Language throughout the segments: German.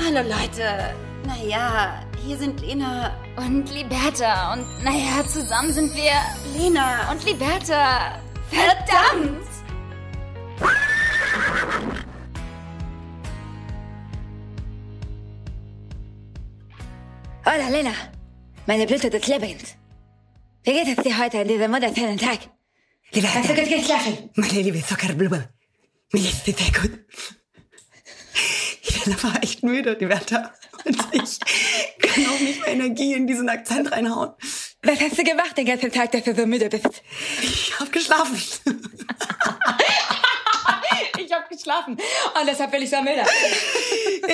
Hallo Leute. Naja, hier sind Lena Und Liberta. Und naja, zusammen sind wir Lena und Liberta. Verdammt! Hola, Lena. Meine Blüte des Lebens. Wie geht es dir heute an diesem wunderschönen Tag? Liebe Hast du gut geschlafen? meine liebe Zuckerblume, mir dir sehr gut. Ich war echt müde, die Wärter. Und ich kann auch nicht mehr Energie in diesen Akzent reinhauen. Was hast du gemacht den ganzen Tag, dass du so müde bist? Ich hab geschlafen. Habe geschlafen. Und deshalb bin ich so müde.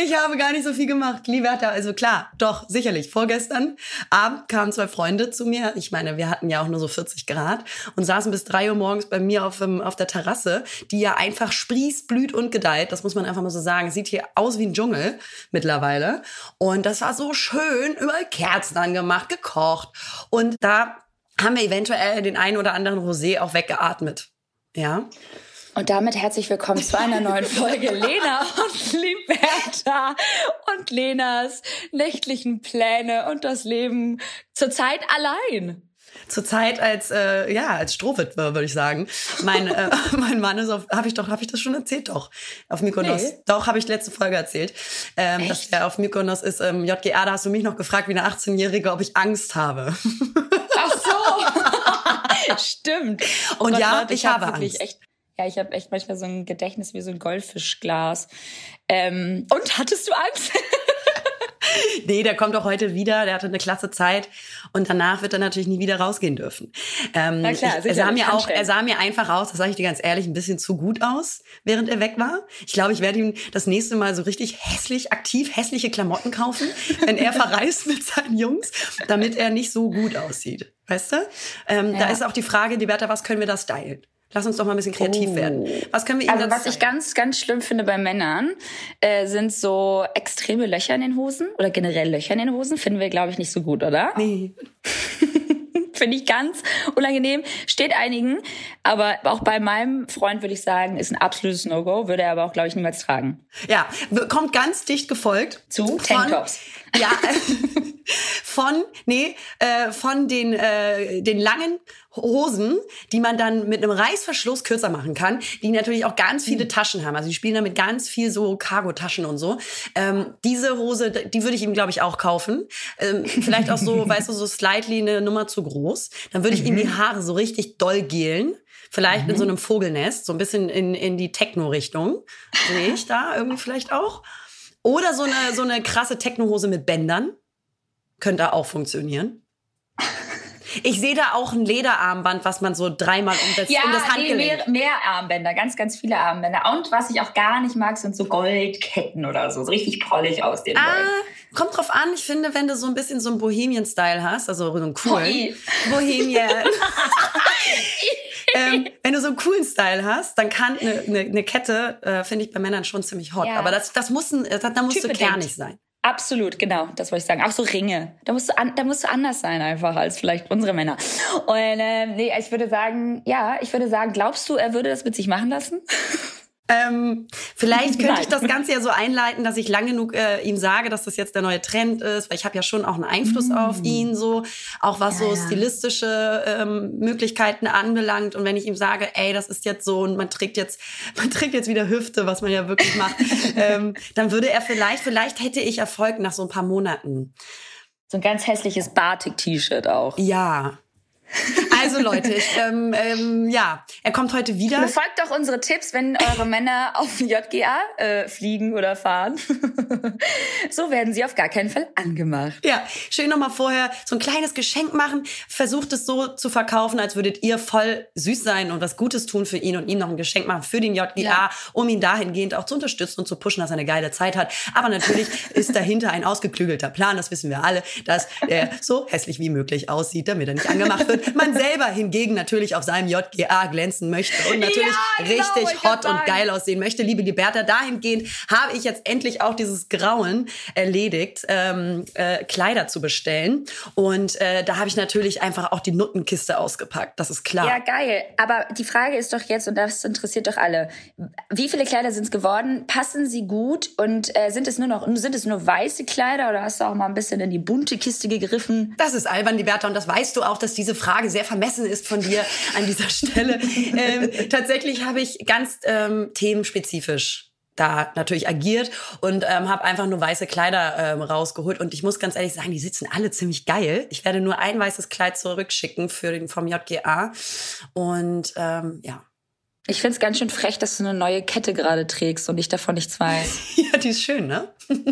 Ich habe gar nicht so viel gemacht, liebe Hertha. Also klar, doch, sicherlich. Vorgestern Abend kamen zwei Freunde zu mir. Ich meine, wir hatten ja auch nur so 40 Grad und saßen bis drei Uhr morgens bei mir auf, dem, auf der Terrasse, die ja einfach sprießt, blüht und gedeiht. Das muss man einfach mal so sagen. Sieht hier aus wie ein Dschungel mittlerweile. Und das war so schön, überall Kerzen angemacht, gekocht. Und da haben wir eventuell den einen oder anderen Rosé auch weggeatmet. Ja. Und damit herzlich willkommen zu einer neuen Folge Lena und Liberta und Lenas nächtlichen Pläne und das Leben zurzeit allein. Zurzeit als äh, ja als Strohwitwe würde ich sagen. Mein äh, mein Mann ist auf habe ich doch habe ich das schon erzählt doch auf Mykonos. Nee. Doch habe ich letzte Folge erzählt, ähm, dass er auf Mykonos ist. Ähm, JGR, da hast du mich noch gefragt wie eine 18-jährige, ob ich Angst habe. Ach so. Stimmt. Oh Und Gott, ja, Leute, ich hab habe Angst. Echt, ja, ich habe echt manchmal so ein Gedächtnis wie so ein Goldfischglas. Ähm, und hattest du Angst? Nee, der kommt auch heute wieder. Der hatte eine klasse Zeit und danach wird er natürlich nie wieder rausgehen dürfen. Ähm, Na klar, ich, er sah mir auch, er sah mir einfach aus, das sage ich dir ganz ehrlich, ein bisschen zu gut aus, während er weg war. Ich glaube, ich werde ihm das nächste Mal so richtig hässlich, aktiv hässliche Klamotten kaufen, wenn er verreist mit seinen Jungs, damit er nicht so gut aussieht. Weißt du? Ähm, Da Ja. ist auch die Frage, Liberta, was können wir da stylen? Lass uns doch mal ein bisschen kreativ Oh. werden. Was können wir ihm Also was ich ganz, ganz schlimm finde bei Männern, äh, sind so extreme Löcher in den Hosen oder generell Löcher in den Hosen. Finden wir, glaube ich, nicht so gut, oder? Nee. Finde ich ganz unangenehm. Steht einigen. Aber auch bei meinem Freund würde ich sagen, ist ein absolutes No-Go. Würde er aber auch, glaube ich, niemals tragen. Ja, kommt ganz dicht gefolgt. Zu Tanktops. Ja, von, nee, äh, von den, äh, den langen Hosen, die man dann mit einem Reißverschluss kürzer machen kann, die natürlich auch ganz Hm. viele Taschen haben. Also die spielen damit ganz viel so Cargo-Taschen und so. Ähm, diese Hose, die würde ich ihm, glaube ich, auch kaufen. Ähm, vielleicht auch so, weißt du, so slightly eine Nummer zu groß. Dann würde ich ihm die Mhm. Haare so richtig doll gelen. Vielleicht in so einem Vogelnest, so ein bisschen in, in die Techno-Richtung. Sehe ich da irgendwie vielleicht auch. Oder so eine, so eine krasse Technohose mit Bändern. Könnte auch funktionieren. Ich sehe da auch ein Lederarmband, was man so dreimal um das, um das Handgelenk. mehr, mehr Armbänder, ganz, ganz viele Armbänder. Und was ich auch gar nicht mag, sind so Goldketten oder so. So richtig prollig aus den Ah, Gold. kommt drauf an. Ich finde, wenn du so ein bisschen so einen Bohemian-Style hast, also so einen coolen. Bohemian. ähm, wenn du so einen coolen Style hast, dann kann eine, eine, eine Kette, äh, finde ich bei Männern schon ziemlich hot. Ja. Aber das, das muss, ein, da musst du Typbedingt. kernig sein. Absolut, genau, das wollte ich sagen. Auch so Ringe. Da musst du, an, da musst du anders sein einfach als vielleicht unsere Männer. Und ähm, nee, ich würde sagen, ja, ich würde sagen, glaubst du, er würde das mit sich machen lassen? Ähm, vielleicht könnte ich das Ganze ja so einleiten, dass ich lang genug äh, ihm sage, dass das jetzt der neue Trend ist, weil ich habe ja schon auch einen Einfluss auf ihn, so auch was Mm. Ja, so stilistische ähm, Möglichkeiten anbelangt. Und wenn ich ihm sage, ey, das ist jetzt so und man trägt jetzt, man trägt jetzt wieder Hüfte, was man ja wirklich macht, ähm, dann würde er vielleicht, vielleicht hätte ich Erfolg nach so ein paar Monaten. So ein ganz hässliches Batik-T-Shirt auch. Ja. Also Leute, ich, ähm, ähm, ja, er kommt heute wieder. Befolgt doch unsere Tipps, wenn eure Männer auf JGA äh, fliegen oder fahren. so werden sie auf gar keinen Fall angemacht. Ja, schön nochmal vorher so ein kleines Geschenk machen. Versucht es so zu verkaufen, als würdet ihr voll süß sein und was Gutes tun für ihn und ihm noch ein Geschenk machen für den JGA, Ja. um ihn dahingehend auch zu unterstützen und zu pushen, dass er eine geile Zeit hat. Aber natürlich ist dahinter ein ausgeklügelter Plan, das wissen wir alle, dass er so hässlich wie möglich aussieht, damit er nicht angemacht wird. Man selber hingegen natürlich auf seinem JGA glänzen möchte und natürlich Ja, genau, richtig hot und sagen. geil aussehen möchte, liebe Liberta, dahingehend habe ich jetzt endlich auch dieses Grauen erledigt, ähm, äh, Kleider zu bestellen. Und äh, da habe ich natürlich einfach auch die Nuttenkiste ausgepackt, das ist klar. Ja, geil. Aber die Frage ist doch jetzt, und das interessiert doch alle, wie viele Kleider sind es geworden? Passen sie gut? Und äh, sind es nur noch, sind es nur weiße Kleider oder hast du auch mal ein bisschen in die bunte Kiste gegriffen? Das ist albern, Liberta, und das weißt du auch, dass diese Frage sehr vermessen ist von dir an dieser Stelle. ähm, tatsächlich habe ich ganz ähm, themenspezifisch da natürlich agiert und ähm, habe einfach nur weiße Kleider ähm, rausgeholt. Und ich muss ganz ehrlich sagen, die sitzen alle ziemlich geil. Ich werde nur ein weißes Kleid zurückschicken für den vom JGA. Und ähm, ja. Ich find's ganz schön frech, dass du eine neue Kette gerade trägst und ich davon nichts weiß. Ja, die ist schön, ne?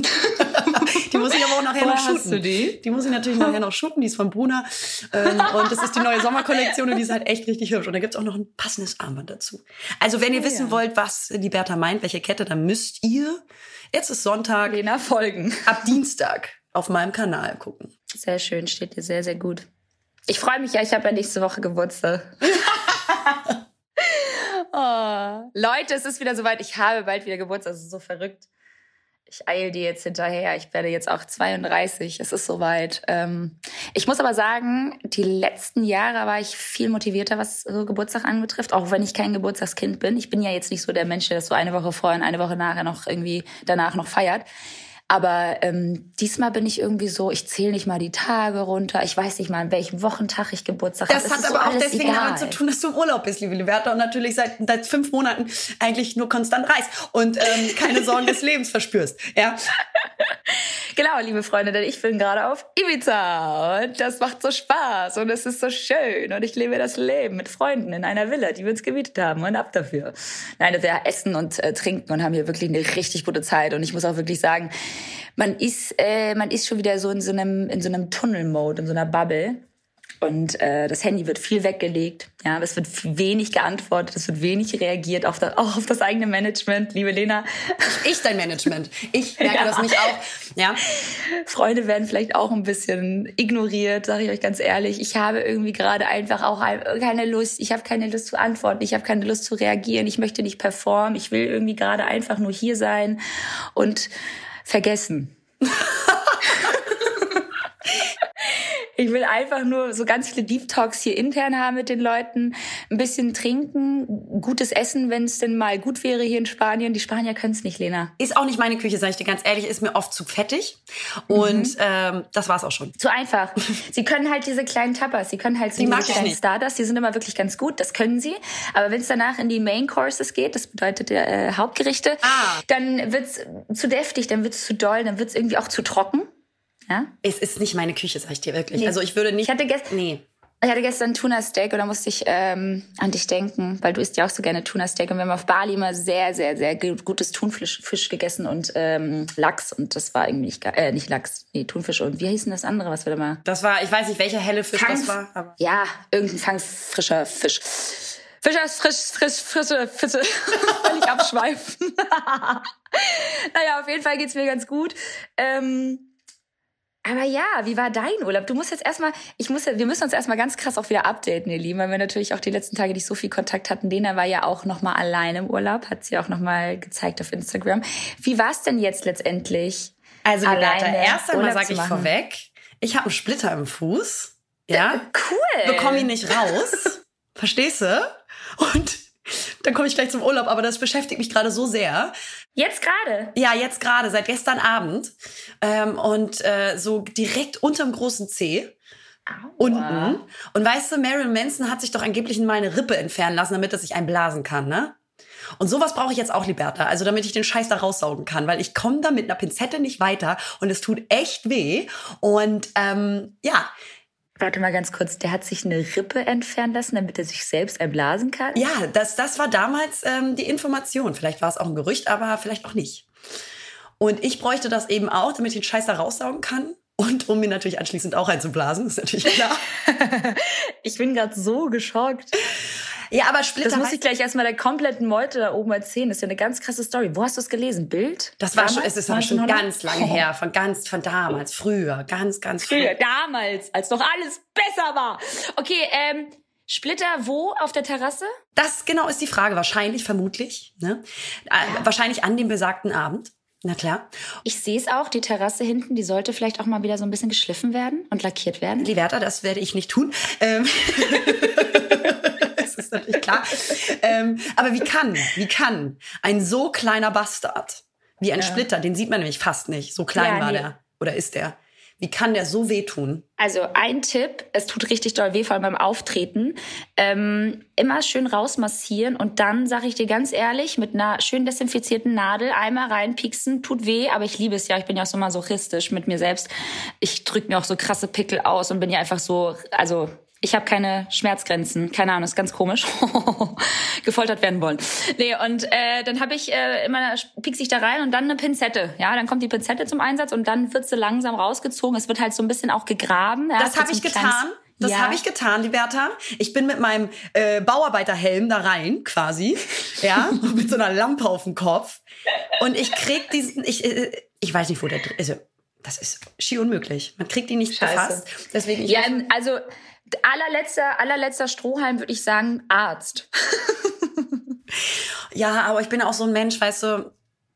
die muss ich aber auch nachher Woher noch hast shooten. du die? Die muss ich natürlich nachher noch shooten. Die ist von Bruna. Ähm, und das ist die neue Sommerkollektion und die ist halt echt richtig hübsch. Und da gibt's auch noch ein passendes Armband dazu. Also wenn ihr wissen wollt, was die Bertha meint, welche Kette, dann müsst ihr, jetzt ist Sonntag, Lena folgen. ab Dienstag auf meinem Kanal gucken. Sehr schön, steht dir sehr, sehr gut. Ich freue mich ja, ich habe ja nächste Woche Geburtstag. oh. Leute, es ist wieder soweit. Ich habe bald wieder Geburtstag. Das ist so verrückt. Ich eil dir jetzt hinterher. Ich werde jetzt auch 32. Es ist soweit. Ähm, ich muss aber sagen, die letzten Jahre war ich viel motivierter, was so Geburtstag anbetrifft. Auch wenn ich kein Geburtstagskind bin. Ich bin ja jetzt nicht so der Mensch, der das so eine Woche vorher und eine Woche nachher noch irgendwie danach noch feiert. Aber ähm, diesmal bin ich irgendwie so, ich zähle nicht mal die Tage runter. Ich weiß nicht mal, an welchem Wochentag ich Geburtstag habe. Das hat ist so aber auch deswegen egal. damit zu tun, dass du im Urlaub bist, liebe Liberta, und natürlich seit, seit fünf Monaten eigentlich nur konstant reist und ähm, keine Sorgen des Lebens verspürst. Ja, Genau, liebe Freunde, denn ich bin gerade auf Ibiza und das macht so Spaß und es ist so schön und ich lebe das Leben mit Freunden in einer Villa, die wir uns gemietet haben und ab dafür. Nein, wir essen und äh, trinken und haben hier wirklich eine richtig gute Zeit und ich muss auch wirklich sagen, man ist äh, man ist schon wieder so in so einem in so einem Tunnel-Mode, in so einer Bubble. Und äh, das Handy wird viel weggelegt. Ja, es wird wenig geantwortet, es wird wenig reagiert auf das, auch auf das eigene Management. Liebe Lena, ich dein Management. Ich merke Ja. das nicht auch. Ja, Freunde werden vielleicht auch ein bisschen ignoriert, sage ich euch ganz ehrlich. Ich habe irgendwie gerade einfach auch ein- keine Lust. Ich habe keine Lust zu antworten. Ich habe keine Lust zu reagieren. Ich möchte nicht performen. Ich will irgendwie gerade einfach nur hier sein und vergessen. Ich will einfach nur so ganz viele Deep Talks hier intern haben mit den Leuten, ein bisschen trinken, gutes Essen, wenn es denn mal gut wäre hier in Spanien. Die Spanier können es nicht, Lena. ist auch nicht meine Küche, sage ich dir ganz ehrlich, ist mir oft zu fettig. Und Mhm. ähm, das war's auch schon. Zu einfach. Sie können halt diese kleinen Tapas, sie können halt so Die diese kleinen. Stardust, die sind immer wirklich ganz gut, das können sie. Aber wenn es danach in die Main Courses geht, das bedeutet äh, Hauptgerichte, Ah. dann wird's zu deftig, dann wird's zu doll, dann wird's irgendwie auch zu trocken. Ja? Es ist nicht meine Küche, sage ich dir wirklich. Nee. Also ich würde nicht. Ich hatte gestern nee. ich hatte gestern Tuna Steak und da musste ich ähm, an dich denken, weil du isst ja auch so gerne Tuna Steak und wir haben auf Bali immer sehr, sehr, sehr gu- gutes Thunfisch Fisch gegessen und ähm, Lachs und das war irgendwie nicht, äh, nicht Lachs, nee, Thunfisch und wie hieß denn das andere, was wir da mal Das war, ich weiß nicht, welcher helle Fisch Fang- das war. Aber Ja, irgendein fangfrischer Fisch. Fischer, frisch, frisch, frische Fische. Völlig abschweifen. naja, auf jeden Fall geht's mir ganz gut. Ähm, aber ja, wie war dein Urlaub? Du musst jetzt erstmal, ich muss, wir müssen uns erstmal ganz krass auch wieder updaten, ihr Lieben, weil wir natürlich auch die letzten Tage nicht so viel Kontakt hatten. Lena war ja auch nochmal alleine im Urlaub, hat sie auch nochmal gezeigt auf Instagram. Wie war's denn jetzt letztendlich? also alleine erst einmal Urlaub sage ich vorweg, ich habe einen Splitter im Fuß. Ja. Cool. bekomme ihn nicht raus. Verstehst du? Und dann komme ich gleich zum Urlaub, aber das beschäftigt mich gerade so sehr. Jetzt gerade. Ja, jetzt gerade, seit gestern Abend. Ähm, und äh, so direkt unterm großen C. Unten. Und weißt du, Marilyn Manson hat sich doch angeblich mal eine Rippe entfernen lassen, damit er sich einblasen kann, ne? Und sowas brauche ich jetzt auch, Liberta. Also damit ich den Scheiß da raussaugen kann. Weil ich komme da mit einer Pinzette nicht weiter und es tut echt weh. Und ähm, ja, Warte mal ganz kurz, der hat sich eine Rippe entfernen lassen, damit er sich selbst einblasen kann? Ja, das, das war damals ähm, die Information. Vielleicht war es auch ein Gerücht, aber vielleicht auch nicht. Und ich bräuchte das eben auch, damit ich den Scheiß da raussaugen kann. Und um mir natürlich anschließend auch einzublasen, ist natürlich klar. Ich bin gerade so geschockt. Ja, aber Splitter. Das muss ich gleich erstmal der kompletten Meute da oben erzählen. Das ist ja eine ganz krasse Story. Wo hast du es gelesen? Bild? das war schon, Damals? es ist schon 1900? ganz lange her, von ganz, von damals, früher, ganz, ganz Früher, früher. damals, als noch alles besser war. Okay, ähm, Splitter wo auf der Terrasse? Das genau ist die Frage. Wahrscheinlich, vermutlich. Ne? Äh, wahrscheinlich an dem besagten Abend. Na klar. Ich sehe es auch, die Terrasse hinten, die sollte vielleicht auch mal wieder so ein bisschen geschliffen werden und lackiert werden. Liberta, das werde ich nicht tun. Ähm das ist natürlich klar. Ähm, aber wie kann, wie kann ein so kleiner Bastard wie ein ja. Splitter, den sieht man nämlich fast nicht, so klein ja, war nee. der oder ist der. Wie kann der so wehtun? Also ein Tipp, es tut richtig doll weh, vor allem beim Auftreten. Ähm, immer schön rausmassieren und dann, sage ich dir ganz ehrlich, mit einer schön desinfizierten Nadel einmal reinpieksen, tut weh, aber ich liebe es ja. Ich bin ja auch so masochistisch mit mir selbst. Ich drücke mir auch so krasse Pickel aus und bin ja einfach so, also ich habe keine Schmerzgrenzen, keine Ahnung, ist ganz komisch. Gefoltert werden wollen. Nee, und äh, dann habe ich äh, immer piekse ich da rein und dann eine Pinzette. Ja, dann kommt die Pinzette zum Einsatz und dann wird sie langsam rausgezogen. Es wird halt so ein bisschen auch gegraben. Ja, das habe ich getan. Das ja. habe ich getan, Liberta. Ich bin mit meinem äh, Bauarbeiterhelm da rein, quasi, ja, mit so einer Lampe auf dem Kopf. Und ich krieg diesen, ich, äh, ich weiß nicht, wo der, also das ist schier unmöglich. Man kriegt ihn nicht Scheiße. befasst. Deswegen ich ja, also allerletzter, allerletzter Strohhalm würde ich sagen Arzt. ja, aber ich bin auch so ein Mensch, weißt du,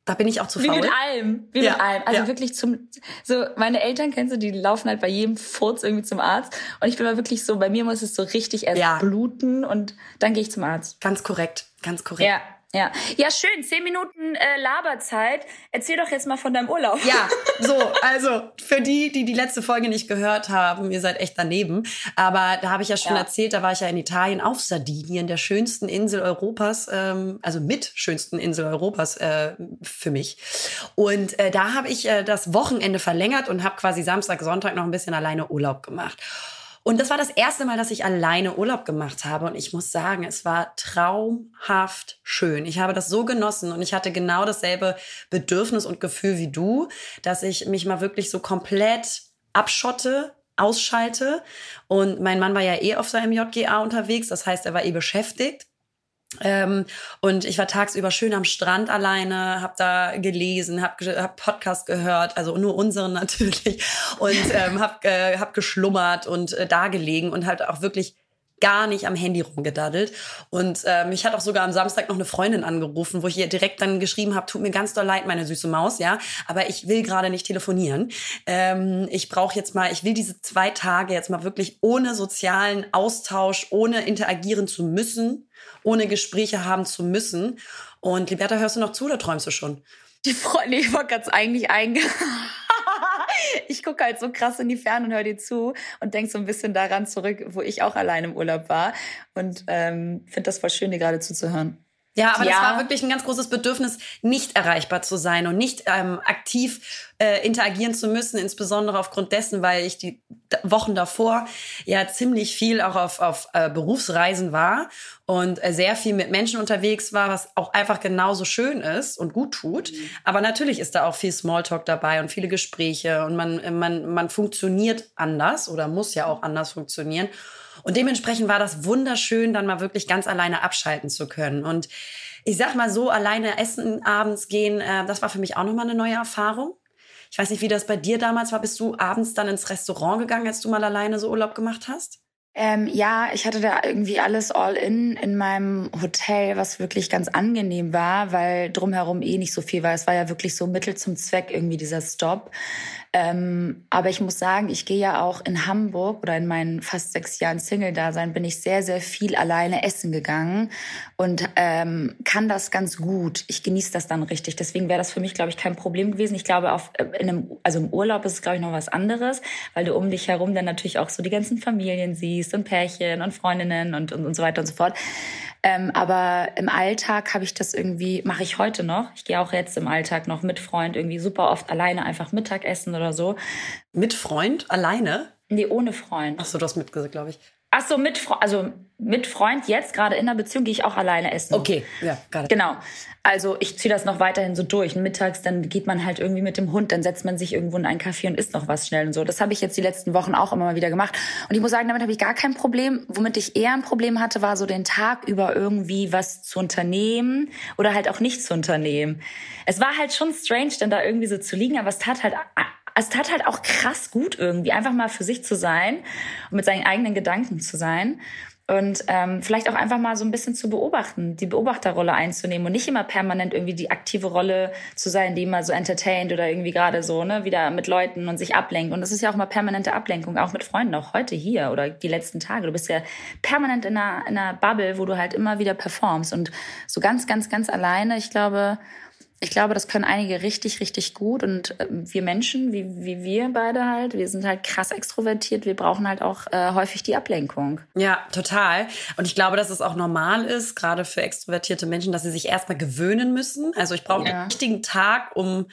da bin ich auch zu faul. Wie mit allem, wie ja, mit allem. Also ja. wirklich zum, so meine Eltern kennst du, die laufen halt bei jedem Furz irgendwie zum Arzt. Und ich bin mal wirklich so, bei mir muss es so richtig erst ja. bluten und dann gehe ich zum Arzt. Ganz korrekt, ganz korrekt. Ja, ja, ja, schön. Zehn Minuten äh, Laberzeit. Erzähl doch jetzt mal von deinem Urlaub. Ja, so, also für die, die die letzte Folge nicht gehört haben, ihr seid echt daneben. Aber da habe ich ja schon ja. erzählt, da war ich ja in Italien auf Sardinien, der schönsten Insel Europas, ähm, also mit schönsten Insel Europas äh, für mich. Und äh, da habe ich äh, das Wochenende verlängert und habe quasi Samstag, Sonntag noch ein bisschen alleine Urlaub gemacht. Und das war das erste Mal, dass ich alleine Urlaub gemacht habe. Und ich muss sagen, es war traumhaft schön. Ich habe das so genossen und ich hatte genau dasselbe Bedürfnis und Gefühl wie du, dass ich mich mal wirklich so komplett abschotte, ausschalte. Und mein Mann war ja eh auf seinem JGA unterwegs. Das heißt, er war eh beschäftigt. Ähm, und ich war tagsüber schön am Strand alleine, habe da gelesen, habe hab Podcast gehört, also nur unseren natürlich, und ähm, habe äh, hab geschlummert und äh, da gelegen und halt auch wirklich gar nicht am Handy rumgedaddelt. Und äh, mich hat auch sogar am Samstag noch eine Freundin angerufen, wo ich ihr direkt dann geschrieben habe, tut mir ganz doll leid, meine süße Maus, ja, aber ich will gerade nicht telefonieren. Ähm, ich brauche jetzt mal, ich will diese zwei Tage jetzt mal wirklich ohne sozialen Austausch, ohne interagieren zu müssen, ohne Gespräche haben zu müssen. Und Liberta, hörst du noch zu oder träumst du schon? Die Freunde, ich wollte ganz eigentlich einge... ich gucke halt so krass in die Ferne und höre dir zu und denk so ein bisschen daran zurück, wo ich auch allein im Urlaub war. Und ähm, finde das voll schön, dir gerade zuzuhören. Ja, aber ja. das war wirklich ein ganz großes Bedürfnis, nicht erreichbar zu sein und nicht ähm, aktiv äh, interagieren zu müssen, insbesondere aufgrund dessen, weil ich die Wochen davor ja ziemlich viel auch auf, auf äh, Berufsreisen war und äh, sehr viel mit Menschen unterwegs war, was auch einfach genauso schön ist und gut tut. Mhm. Aber natürlich ist da auch viel Smalltalk dabei und viele Gespräche und man, man, man funktioniert anders oder muss ja auch anders funktionieren. Und dementsprechend war das wunderschön, dann mal wirklich ganz alleine abschalten zu können. Und ich sag mal so, alleine essen, abends gehen, äh, das war für mich auch nochmal eine neue Erfahrung. Ich weiß nicht, wie das bei dir damals war. Bist du abends dann ins Restaurant gegangen, als du mal alleine so Urlaub gemacht hast? Ähm, ja, ich hatte da irgendwie alles all in in meinem Hotel, was wirklich ganz angenehm war, weil drumherum eh nicht so viel war. Es war ja wirklich so Mittel zum Zweck irgendwie dieser Stop. Ähm, aber ich muss sagen, ich gehe ja auch in Hamburg oder in meinen fast sechs Jahren Single-Dasein bin ich sehr, sehr viel alleine essen gegangen und ähm, kann das ganz gut. Ich genieße das dann richtig. Deswegen wäre das für mich, glaube ich, kein Problem gewesen. Ich glaube, auf, äh, in einem, also im Urlaub ist es, glaube ich, noch was anderes, weil du um dich herum dann natürlich auch so die ganzen Familien siehst und Pärchen und Freundinnen und, und, und so weiter und so fort. Ähm, aber im Alltag habe ich das irgendwie, mache ich heute noch. Ich gehe auch jetzt im Alltag noch mit Freund irgendwie super oft alleine einfach Mittagessen oder so. Mit Freund? Alleine? Nee, ohne Freund. Ach so, du hast mitgesagt, glaube ich. Ach so, mit, also mit Freund jetzt gerade in einer Beziehung gehe ich auch alleine essen. Okay, ja, gerade. Genau. Also ich ziehe das noch weiterhin so durch. Mittags, dann geht man halt irgendwie mit dem Hund, dann setzt man sich irgendwo in einen Café und isst noch was schnell und so. Das habe ich jetzt die letzten Wochen auch immer mal wieder gemacht. Und ich muss sagen, damit habe ich gar kein Problem. Womit ich eher ein Problem hatte, war so den Tag über irgendwie was zu unternehmen oder halt auch nicht zu unternehmen. Es war halt schon strange, dann da irgendwie so zu liegen, aber es tat halt es tat halt auch krass gut irgendwie, einfach mal für sich zu sein und mit seinen eigenen Gedanken zu sein. Und ähm, vielleicht auch einfach mal so ein bisschen zu beobachten, die Beobachterrolle einzunehmen und nicht immer permanent irgendwie die aktive Rolle zu sein, die immer so entertaint oder irgendwie gerade so, ne, wieder mit Leuten und sich ablenkt. Und das ist ja auch mal permanente Ablenkung, auch mit Freunden, auch heute hier oder die letzten Tage. Du bist ja permanent in einer, in einer Bubble, wo du halt immer wieder performst. Und so ganz, ganz, ganz alleine, ich glaube, ich glaube, das können einige richtig, richtig gut. Und äh, wir Menschen, wie, wie wir beide halt, wir sind halt krass extrovertiert. Wir brauchen halt auch äh, häufig die Ablenkung. Ja, total. Und ich glaube, dass es auch normal ist, gerade für extrovertierte Menschen, dass sie sich erstmal gewöhnen müssen. Also ich brauche ja. einen richtigen Tag, um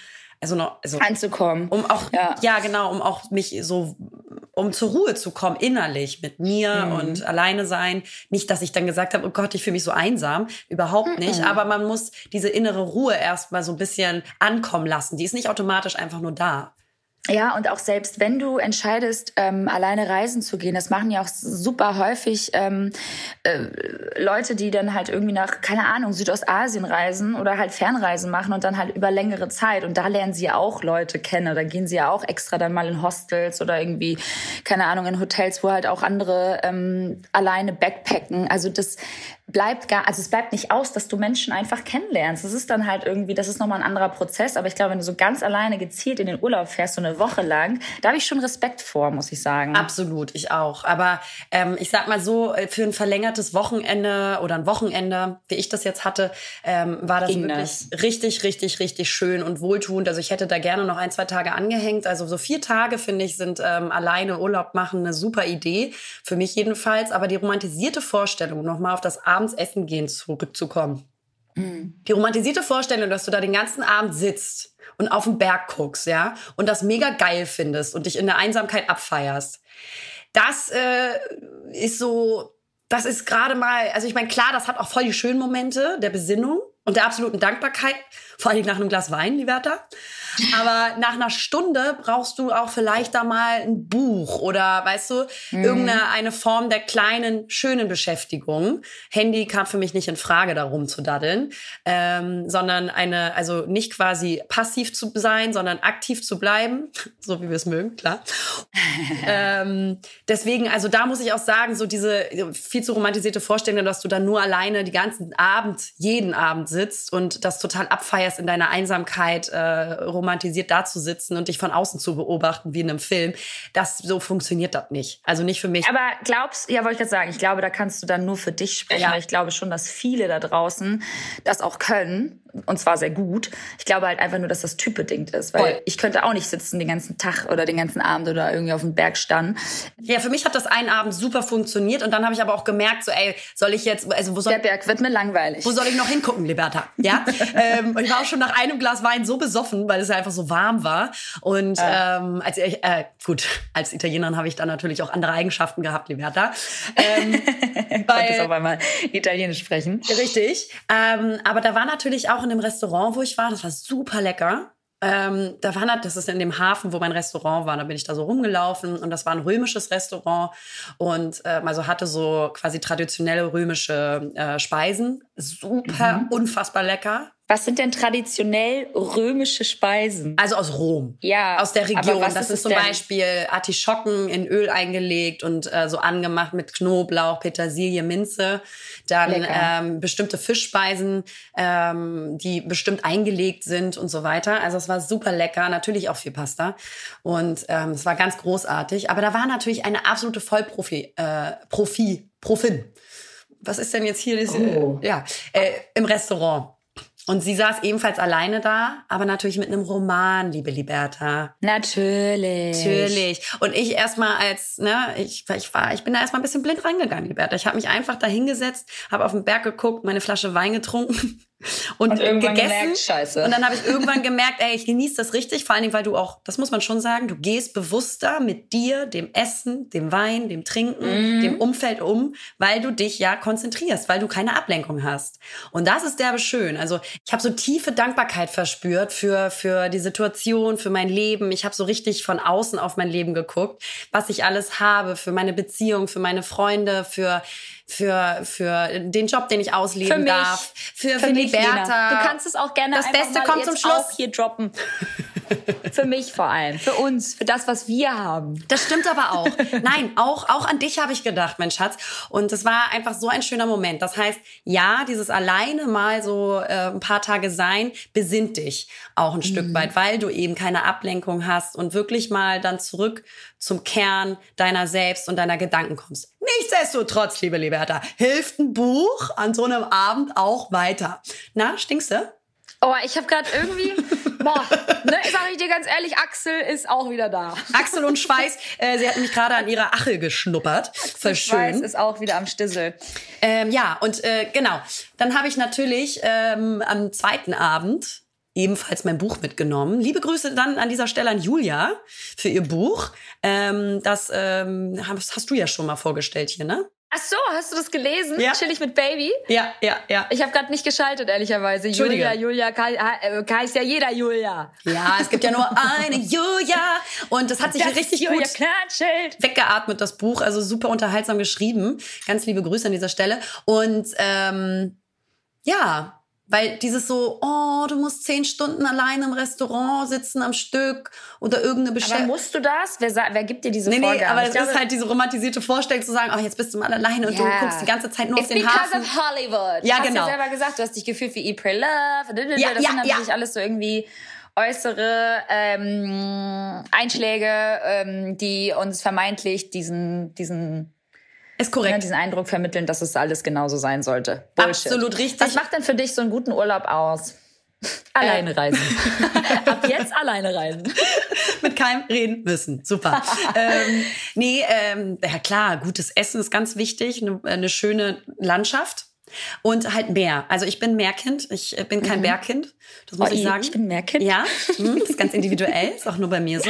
also noch also anzukommen. Um auch ja. ja. genau, um auch mich so um zur Ruhe zu kommen innerlich mit mir mhm. und alleine sein. Nicht, dass ich dann gesagt habe, oh Gott, ich fühle mich so einsam, überhaupt nicht, mhm. aber man muss diese innere Ruhe erstmal so ein bisschen ankommen lassen. Die ist nicht automatisch einfach nur da. Ja, und auch selbst wenn du entscheidest, ähm, alleine reisen zu gehen, das machen ja auch super häufig ähm, äh, Leute, die dann halt irgendwie nach, keine Ahnung, Südostasien reisen oder halt Fernreisen machen und dann halt über längere Zeit. Und da lernen sie ja auch Leute kennen. Da gehen sie ja auch extra dann mal in Hostels oder irgendwie, keine Ahnung, in Hotels, wo halt auch andere ähm, alleine backpacken. Also das bleibt gar, also es bleibt nicht aus, dass du Menschen einfach kennenlernst. Das ist dann halt irgendwie, das ist nochmal ein anderer Prozess. Aber ich glaube, wenn du so ganz alleine gezielt in den Urlaub fährst, so eine Woche lang, da habe ich schon Respekt vor, muss ich sagen. Absolut, ich auch. Aber ähm, ich sag mal so, äh, für ein verlängertes Wochenende oder ein Wochenende, wie ich das jetzt hatte, ähm, war das Ging wirklich das. richtig, richtig, richtig schön und wohltuend. Also ich hätte da gerne noch ein, zwei Tage angehängt. Also so vier Tage, finde ich, sind ähm, alleine Urlaub machen eine super Idee. Für mich jedenfalls. Aber die romantisierte Vorstellung, nochmal auf das abends essen gehen zurückzukommen. Die romantisierte Vorstellung, dass du da den ganzen Abend sitzt und auf den Berg guckst, ja, und das mega geil findest und dich in der Einsamkeit abfeierst. Das äh, ist so, das ist gerade mal, also ich meine, klar, das hat auch voll die schönen Momente der Besinnung und der absoluten Dankbarkeit, vor allem nach einem Glas Wein, die Wärter. Aber nach einer Stunde brauchst du auch vielleicht da mal ein Buch oder, weißt du, mhm. irgendeine eine Form der kleinen, schönen Beschäftigung. Handy kam für mich nicht in Frage, darum zu daddeln, ähm, sondern eine, also nicht quasi passiv zu sein, sondern aktiv zu bleiben, so wie wir es mögen, klar. ähm, deswegen, also da muss ich auch sagen, so diese viel zu romantisierte Vorstellung, dass du dann nur alleine die ganzen Abend, jeden Abend sitzt und das total abfeierst in deiner Einsamkeit, äh, romantisiert dazusitzen und dich von außen zu beobachten wie in einem Film. Das so funktioniert das nicht. Also nicht für mich. Aber glaubst, ja, wollte ich gerade sagen, ich glaube, da kannst du dann nur für dich sprechen. Ja. Ich glaube schon, dass viele da draußen das auch können und zwar sehr gut. Ich glaube halt einfach nur, dass das typbedingt ist, weil Voll. ich könnte auch nicht sitzen den ganzen Tag oder den ganzen Abend oder irgendwie auf dem Berg stand. Ja, für mich hat das einen Abend super funktioniert und dann habe ich aber auch gemerkt, so ey, soll ich jetzt, also wo soll der Berg wird mir langweilig. Wo soll ich noch hingucken, Liberta? Ja, ähm, ich war auch schon nach einem Glas Wein so besoffen, weil es einfach so warm war und äh. ähm, als äh, gut als Italienerin habe ich dann natürlich auch andere Eigenschaften gehabt, Liberta. Ähm, weil, auf einmal Italienisch sprechen. Richtig, ähm, aber da war natürlich auch in dem Restaurant, wo ich war, das war super lecker. Ähm, da war das ist in dem Hafen, wo mein Restaurant war. Da bin ich da so rumgelaufen und das war ein römisches Restaurant und ähm, also hatte so quasi traditionelle römische äh, Speisen. Super, mhm. unfassbar lecker. Was sind denn traditionell römische Speisen? Also aus Rom. Ja. Aus der Region. das ist, ist zum Beispiel Artischocken in Öl eingelegt und äh, so angemacht mit Knoblauch, Petersilie, Minze. Dann ähm, bestimmte Fischspeisen, ähm, die bestimmt eingelegt sind und so weiter. Also es war super lecker. Natürlich auch viel Pasta. Und ähm, es war ganz großartig. Aber da war natürlich eine absolute Vollprofi, äh, Profi, Profin. Was ist denn jetzt hier? Diese, oh. Ja, äh, im Restaurant. Und sie saß ebenfalls alleine da, aber natürlich mit einem Roman, liebe Liberta. Natürlich. Natürlich. Und ich erstmal als, ne, ich, ich war, ich bin da erstmal ein bisschen blind reingegangen, Liberta. Ich habe mich einfach da hingesetzt, habe auf den Berg geguckt, meine Flasche Wein getrunken und, und gegessen. Gemerkt, scheiße. Und dann habe ich irgendwann gemerkt, ey, ich genieße das richtig, vor allen Dingen, weil du auch, das muss man schon sagen, du gehst bewusster mit dir, dem Essen, dem Wein, dem Trinken, mhm. dem Umfeld um, weil du dich ja konzentrierst, weil du keine Ablenkung hast. Und das ist derbe schön. Also ich habe so tiefe Dankbarkeit verspürt für für die Situation, für mein Leben. Ich habe so richtig von außen auf mein Leben geguckt, was ich alles habe, für meine Beziehung, für meine Freunde, für für, für den Job, den ich ausleben für darf, für, für, für Liberta. Du kannst es auch gerne das Beste kommt zum Schluss hier droppen. Für mich vor allem. Für uns. Für das, was wir haben. Das stimmt aber auch. Nein, auch, auch an dich habe ich gedacht, mein Schatz. Und es war einfach so ein schöner Moment. Das heißt, ja, dieses alleine mal so äh, ein paar Tage sein, besinnt dich auch ein mhm. Stück weit, weil du eben keine Ablenkung hast und wirklich mal dann zurück zum Kern deiner selbst und deiner Gedanken kommst. Nichtsdestotrotz, liebe Liberta, hilft ein Buch an so einem Abend auch weiter. Na, stinkst du? Oh, ich habe gerade irgendwie, boah, ne, sag ich dir ganz ehrlich, Axel ist auch wieder da. Axel und Schweiß, äh, sie hat mich gerade an ihrer Achel geschnuppert. Schön. Schweiß ist auch wieder am Stissel. Ähm, ja, und äh, genau, dann habe ich natürlich ähm, am zweiten Abend ebenfalls mein Buch mitgenommen. Liebe Grüße dann an dieser Stelle an Julia für ihr Buch. Ähm, das ähm, hast, hast du ja schon mal vorgestellt hier, ne? Ach so, hast du das gelesen? Ja. Chillig mit Baby? Ja, ja, ja. Ich habe gerade nicht geschaltet, ehrlicherweise. Julia, Julia, Kai, äh, Kai ist ja jeder Julia. Ja, es gibt ja nur eine Julia. Und das hat sich das richtig Julia gut Knatschelt. weggeatmet, das Buch. Also super unterhaltsam geschrieben. Ganz liebe Grüße an dieser Stelle. Und ähm, ja, weil dieses so, oh, du musst zehn Stunden allein im Restaurant sitzen am Stück oder irgendeine Beschäftigung. Aber musst du das? Wer, wer gibt dir diese nee, Vorgabe? Nee, aber es ist halt diese romantisierte Vorstellung zu sagen, oh, jetzt bist du mal alleine und yeah. du guckst die ganze Zeit nur It's auf den Hafen. It's because of Hollywood. Ja, du genau. hast ja selber gesagt, du hast dich gefühlt wie E. Pray Love. Ja, das ja, sind natürlich ja. alles so irgendwie äußere ähm, Einschläge, ähm, die uns vermeintlich diesen, diesen ist korrekt. Ja, diesen Eindruck vermitteln, dass es alles genauso sein sollte. Bullshit. Absolut richtig. Was macht denn für dich so einen guten Urlaub aus? Alleine äh. reisen. Ab jetzt alleine reisen. Mit keinem reden müssen. Super. ähm, nee, ähm, ja klar, gutes Essen ist ganz wichtig. Eine, eine schöne Landschaft. Und halt Meer. Also ich bin Meerkind. Ich äh, bin kein mhm. Bergkind. Das muss oh, ich sagen. Ich bin Meerkind. Ja, hm, ist ganz individuell. Ist auch nur bei mir so.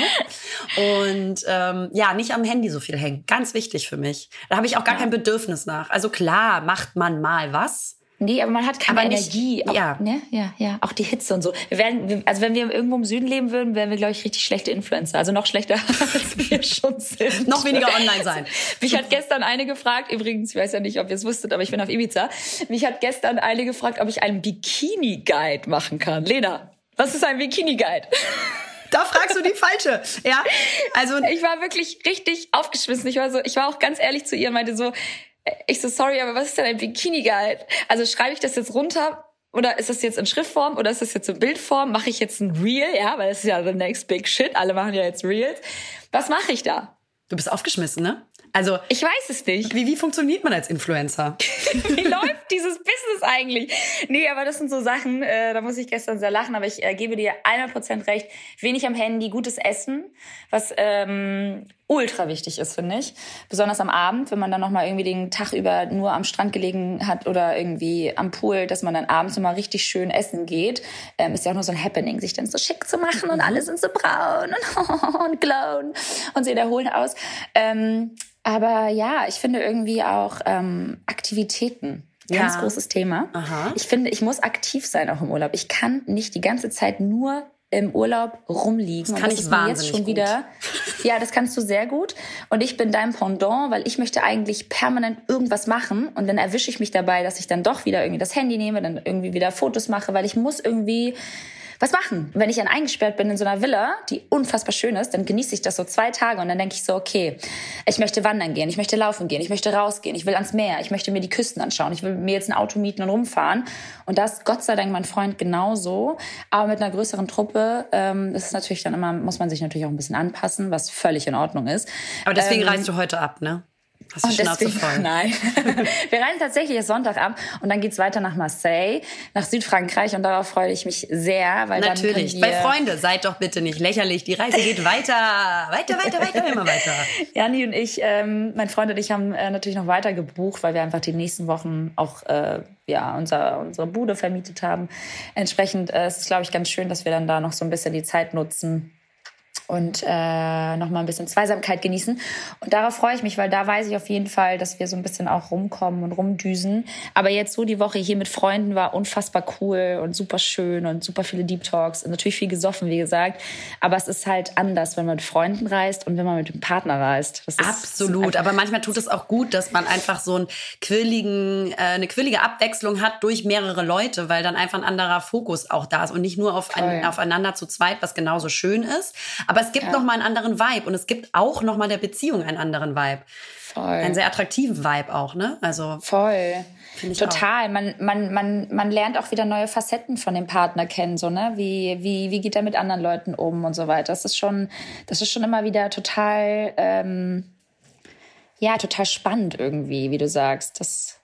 Und ähm, ja, nicht am Handy so viel hängen. Ganz wichtig für mich. Da habe ich auch gar ja. kein Bedürfnis nach. Also klar, macht man mal was. Nee, aber man hat keine aber Energie. Nicht, auch, ja. Ne? ja, ja. Auch die Hitze und so. Wir werden, also wenn wir irgendwo im Süden leben würden, wären wir, glaube ich, richtig schlechte Influencer. Also noch schlechter, als wir schon sind. noch weniger online sein. Mich hat gestern eine gefragt, übrigens, ich weiß ja nicht, ob ihr es wusstet, aber ich bin auf Ibiza. Mich hat gestern eine gefragt, ob ich einen Bikini-Guide machen kann. Lena, was ist ein Bikini-Guide? da fragst du die falsche. Ja, also ich war wirklich richtig aufgeschmissen. Ich war so, ich war auch ganz ehrlich zu ihr, meinte so, ich so, sorry, aber was ist denn ein Bikini-Guide? Also schreibe ich das jetzt runter oder ist das jetzt in Schriftform oder ist das jetzt in Bildform? Mache ich jetzt ein Reel? Ja, weil das ist ja the next big shit. Alle machen ja jetzt Reels. Was mache ich da? Du bist aufgeschmissen, ne? Also ich weiß es nicht. Wie, wie funktioniert man als Influencer? wie läuft dieses Business eigentlich? Nee, aber das sind so Sachen, äh, da muss ich gestern sehr lachen, aber ich äh, gebe dir 100% recht. Wenig am Handy, gutes Essen, was ähm, ultra wichtig ist, finde ich. Besonders am Abend, wenn man dann nochmal irgendwie den Tag über nur am Strand gelegen hat oder irgendwie am Pool, dass man dann abends nochmal richtig schön essen geht. Ähm, ist ja auch nur so ein Happening, sich dann so schick zu machen und mhm. alle sind so braun und, und glowen und sehen erholen aus. Ähm, aber ja, ich finde irgendwie auch ähm, Aktivitäten. Ganz ja. großes Thema. Aha. Ich finde, ich muss aktiv sein auch im Urlaub. Ich kann nicht die ganze Zeit nur im Urlaub rumliegen. Das kann das ich wahnsinnig jetzt schon wieder. Ja, das kannst du sehr gut. Und ich bin dein Pendant, weil ich möchte eigentlich permanent irgendwas machen und dann erwische ich mich dabei, dass ich dann doch wieder irgendwie das Handy nehme, dann irgendwie wieder Fotos mache, weil ich muss irgendwie was machen. Wenn ich dann eingesperrt bin in so einer Villa, die unfassbar schön ist, dann genieße ich das so zwei Tage und dann denke ich so, okay, ich möchte wandern gehen, ich möchte laufen gehen, ich möchte rausgehen, ich will ans Meer, ich möchte mir die Küsten anschauen, ich will mir jetzt ein Auto mieten und rumfahren. Und das, Gott sei Dank, mein Freund genauso. Aber mit einer größeren Truppe ähm, ist es natürlich dann immer, muss man sich natürlich auch ein bisschen anpassen, was völlig in Ordnung ist. Aber deswegen ähm, reist du heute ab, ne? Hast du Schnauze deswegen, voll? Nein. Wir reisen tatsächlich jetzt Sonntag ab und dann geht's weiter nach Marseille, nach Südfrankreich und darauf freue ich mich sehr, weil Natürlich. dann Bei Freunde, seid doch bitte nicht lächerlich. Die Reise geht weiter, weiter, weiter, weiter, immer weiter. Jani und ich, ähm, mein Freund und ich haben äh, natürlich noch weiter gebucht, weil wir einfach die nächsten Wochen auch äh, ja unser, unsere Bude vermietet haben. Entsprechend äh, ist es, glaube ich, ganz schön, dass wir dann da noch so ein bisschen die Zeit nutzen und äh, noch mal ein bisschen Zweisamkeit genießen. Und darauf freue ich mich, weil da weiß ich auf jeden Fall, dass wir so ein bisschen auch rumkommen und rumdüsen. Aber jetzt so die Woche hier mit Freunden war unfassbar cool und super schön und super viele Deep Talks und natürlich viel gesoffen, wie gesagt. Aber es ist halt anders, wenn man mit Freunden reist und wenn man mit dem Partner reist. Das Absolut. Aber manchmal tut es auch gut, dass man einfach so einen quirligen, äh, eine quirlige Abwechslung hat durch mehrere Leute, weil dann einfach ein anderer Fokus auch da ist und nicht nur auf ein, aufeinander zu zweit, was genauso schön ist. Aber es gibt ja. noch mal einen anderen Vibe und es gibt auch noch mal der Beziehung einen anderen Vibe. Voll. Einen sehr attraktiven Vibe auch, ne? Also voll. Total. Man, man, man, man lernt auch wieder neue Facetten von dem Partner kennen, so, ne? Wie, wie, wie geht er mit anderen Leuten um und so weiter. Das ist schon, das ist schon immer wieder total, ähm, ja, total spannend irgendwie, wie du sagst. Das,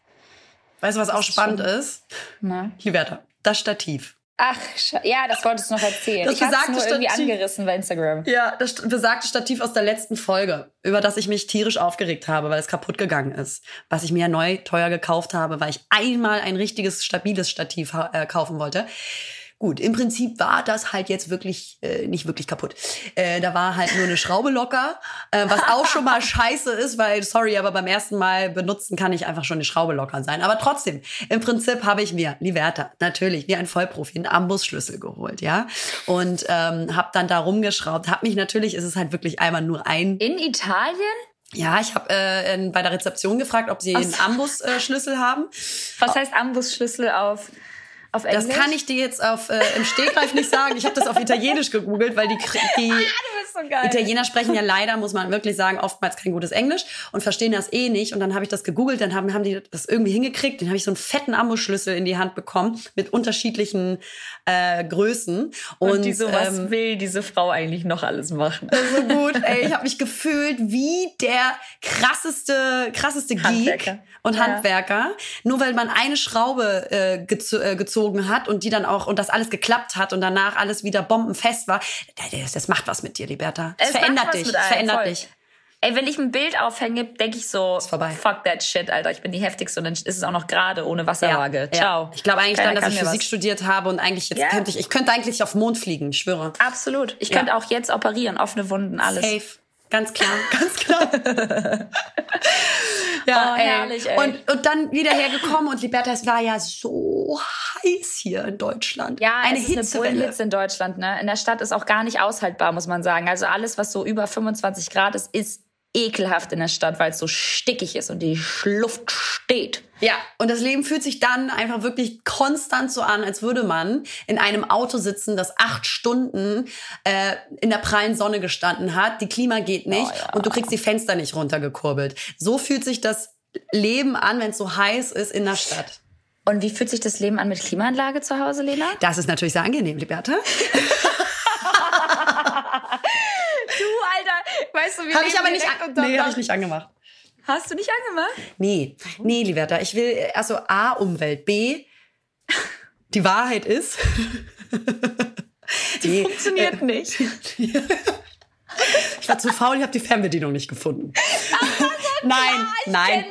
weißt du, was auch spannend schon, ist? Na? Liberta, das Stativ. Ach, ja, das wolltest du noch erzählen. Das ich habe nur Stativ, irgendwie angerissen bei Instagram. Ja, das besagte Stativ aus der letzten Folge, über das ich mich tierisch aufgeregt habe, weil es kaputt gegangen ist. Was ich mir neu teuer gekauft habe, weil ich einmal ein richtiges, stabiles Stativ äh, kaufen wollte. Gut, im Prinzip war das halt jetzt wirklich äh, nicht wirklich kaputt. Äh, da war halt nur eine Schraube locker, äh, was auch schon mal scheiße ist, weil, sorry, aber beim ersten Mal benutzen kann ich einfach schon eine Schraube locker sein. Aber trotzdem, im Prinzip habe ich mir, Liberta, natürlich, wie ein Vollprofi, einen Ambusschlüssel geholt, ja. Und ähm, habe dann da rumgeschraubt. Hab mich natürlich, ist es halt wirklich einmal nur ein... In Italien? Ja, ich habe äh, bei der Rezeption gefragt, ob sie einen Ambusschlüssel haben. Was heißt Ambusschlüssel auf auf Englisch? Das kann ich dir jetzt auf, äh, im Stegreif nicht sagen. Ich habe das auf Italienisch gegoogelt, weil die, die so Italiener sprechen ja leider, muss man wirklich sagen, oftmals kein gutes Englisch und verstehen das eh nicht. Und dann habe ich das gegoogelt, dann haben, haben die das irgendwie hingekriegt. Dann habe ich so einen fetten Amboschlüssel in die Hand bekommen mit unterschiedlichen äh, Größen. Und, und die sowas ähm, will diese Frau eigentlich noch alles machen. So gut, ey, ich habe mich gefühlt wie der krasseste, krasseste Geek Handwerker. und ja. Handwerker. Nur weil man eine Schraube äh, gezo äh, gezogen hat und die dann auch und das alles geklappt hat und danach alles wieder bombenfest war. Das, das macht was mit dir, Liberta. Es, es verändert dich. Es verändert voll. dich. Ey, wenn ich ein Bild aufhänge, denke ich so, fuck that shit, Alter. Ich bin die heftigste und dann ist es auch noch gerade ohne Wasserwaage. Ja, Ciao. Ja. Ich glaube eigentlich Keiner dann, dass ich Physik was. studiert habe und eigentlich jetzt ja. könnte ich, ich könnte eigentlich auf Mond fliegen, ich schwöre. Absolut. Ich könnte auch jetzt operieren, offene Wunden, alles. Safe. Ganz klar, ganz klar. ja, oh, ey. herrlich, ey. Und, und dann wieder hergekommen und Liberta, es war ja so heiß hier in Deutschland. Ja, eine es ist eine Hitze in Deutschland. Ne? In der Stadt ist auch gar nicht aushaltbar, muss man sagen. Also alles, was so über 25 Grad ist, ist ekelhaft in der Stadt, weil es so stickig ist und die Luft steht. Ja, und das Leben fühlt sich dann einfach wirklich konstant so an, als würde man in einem Auto sitzen, das acht Stunden äh, in der prallen Sonne gestanden hat. Die Klima geht nicht oh, ja. und du kriegst die Fenster nicht runtergekurbelt. So fühlt sich das Leben an, wenn es so heiß ist in der Stadt. Und wie fühlt sich das Leben an mit Klimaanlage zu Hause, Lena? Das ist natürlich sehr angenehm, Liberta. Weißt du, wie Habe ich aber nicht, an nee, hab ich nicht angemacht. Hast du nicht angemacht? Nee, nee, Liberta. Ich will, also A, Umwelt. B, die Wahrheit ist. die nee, funktioniert äh, nicht. ich war zu faul, ich habe die Fernbedienung nicht gefunden. nein, ja, nein.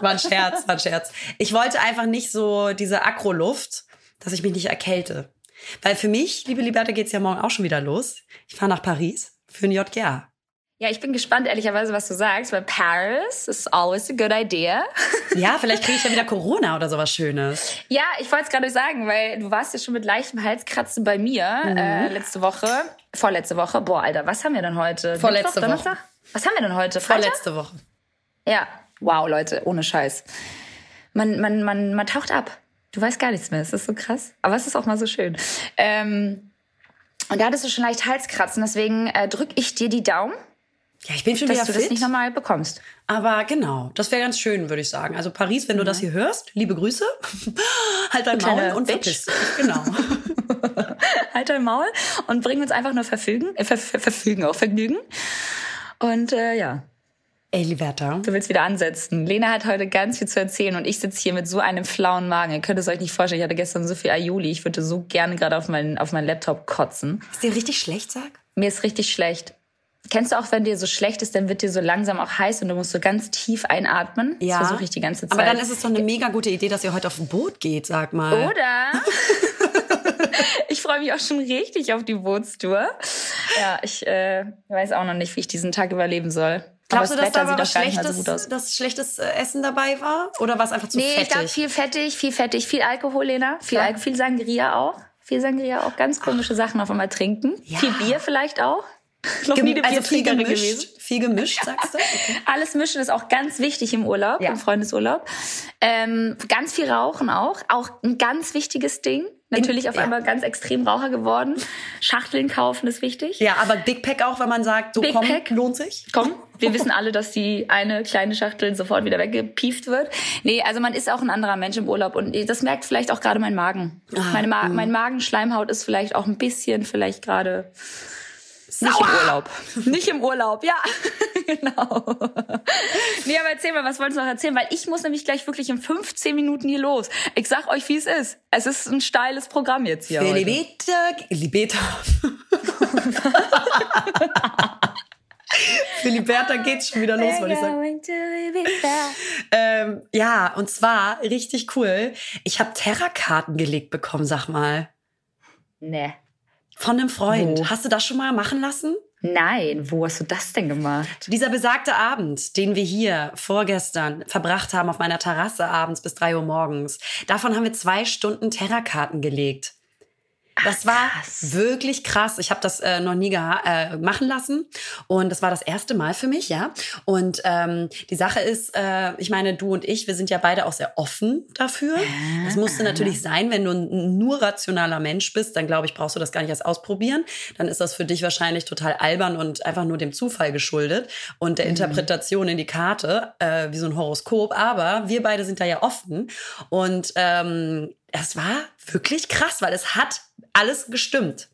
War ein Scherz, war ein Scherz. Ich wollte einfach nicht so diese Akroluft, dass ich mich nicht erkälte. Weil für mich, liebe Liberta, geht's ja morgen auch schon wieder los. Ich fahre nach Paris für ein JGA. Ja, ich bin gespannt, ehrlicherweise, was du sagst, weil Paris is always a good idea. Ja, vielleicht kriege ich ja wieder Corona oder sowas Schönes. Ja, ich wollte es gerade sagen, weil du warst ja schon mit leichtem Halskratzen bei mir mhm. äh, letzte Woche, vorletzte Woche. Boah, Alter, was haben wir denn heute? Vorletzte Mittwoch, Woche. Was haben wir denn heute? Freitag? Vorletzte Woche. Ja, wow, Leute, ohne Scheiß. Man, man, man, man taucht ab. Du weißt gar nichts mehr. Es ist so krass. Aber es ist auch mal so schön. Ähm, und da hattest du schon leicht Halskratzen, deswegen äh, drück ich dir die Daumen ja, ich bin schon dass wieder du fit. das nicht nochmal bekommst. Aber genau, das wäre ganz schön, würde ich sagen. Also Paris, wenn du mhm. das hier hörst, liebe Grüße. halt dein Maul und dich. Genau. halt dein Maul und bring uns einfach nur Verfügen, äh, ver ver Verfügen auch Vergnügen. Und äh, ja. Ey, Liberta. Du willst wieder ansetzen. Lena hat heute ganz viel zu erzählen und ich sitze hier mit so einem flauen Magen. Ihr könnt es euch nicht vorstellen. Ich hatte gestern so viel Aioli. Ich würde so gerne gerade auf meinen, auf meinen Laptop kotzen. Ist dir richtig schlecht, sag? Mir ist richtig schlecht. Kennst du auch, wenn dir so schlecht ist, dann wird dir so langsam auch heiß und du musst so ganz tief einatmen? Ja. Das versuche ich die ganze Zeit. Aber dann ist es doch eine mega gute Idee, dass ihr heute auf ein Boot geht, sag mal. Oder? ich freue mich auch schon richtig auf die Bootstour. Ja, ich äh, weiß auch noch nicht, wie ich diesen Tag überleben soll. Glaubst du, Aber dass da was schlechtes, so dass schlechtes äh, Essen dabei war? Oder war es einfach zu Nee, ich glaube fettig? viel fettig, viel fettig, viel Alkohol, Lena. Viel, Ja. Al viel Sangria auch. Viel Sangria auch. Ganz komische Sachen auf einmal trinken. Ja. Viel Bier vielleicht auch. Noch nie eine also viel gemischt, gewesen. viel gemischt, sagst du? Okay. Alles mischen ist auch ganz wichtig im Urlaub, Ja. im Freundesurlaub. Ähm, ganz viel Rauchen auch. Auch ein ganz wichtiges Ding. Natürlich auf ja. einmal ganz extrem Raucher geworden. Schachteln kaufen ist wichtig. Ja, aber Big Pack auch, wenn man sagt, so Big komm, Pack. lohnt sich. Komm, wir wissen alle, dass die eine kleine Schachtel sofort wieder weggepieft wird. Nee, also man ist auch ein anderer Mensch im Urlaub und das merkt vielleicht auch gerade mein Magen. Meine Ma mein Magenschleimhaut ist vielleicht auch ein bisschen vielleicht gerade nicht im Urlaub. Nicht im Urlaub, ja. genau. Nee, aber erzähl mal, was wolltest du noch erzählen? Weil ich muss nämlich gleich wirklich in 15 Minuten hier los. Ich sag euch, wie es ist. Es ist ein steiles Programm jetzt hier. Filibeta, Libeta. Filiberta geht schon wieder los, wollte ich sagen. Ähm, ja, und zwar richtig cool. Ich habe Terrakarten gelegt bekommen, sag mal. Nee. Von einem Freund. Wo? Hast du das schon mal machen lassen? Nein, wo hast du das denn gemacht? Dieser besagte Abend, den wir hier vorgestern verbracht haben auf meiner Terrasse abends bis drei Uhr morgens, davon haben wir zwei Stunden Terrakarten gelegt. Das war krass. wirklich krass. Ich habe das äh, noch nie äh, machen lassen und das war das erste Mal für mich, ja. Und ähm, die Sache ist, äh, ich meine, du und ich, wir sind ja beide auch sehr offen dafür. Das musste natürlich sein, wenn du ein nur rationaler Mensch bist, dann glaube ich, brauchst du das gar nicht erst ausprobieren. Dann ist das für dich wahrscheinlich total albern und einfach nur dem Zufall geschuldet und der Interpretation in die Karte, äh, wie so ein Horoskop. Aber wir beide sind da ja offen und ähm, es war wirklich krass, weil es hat alles gestimmt.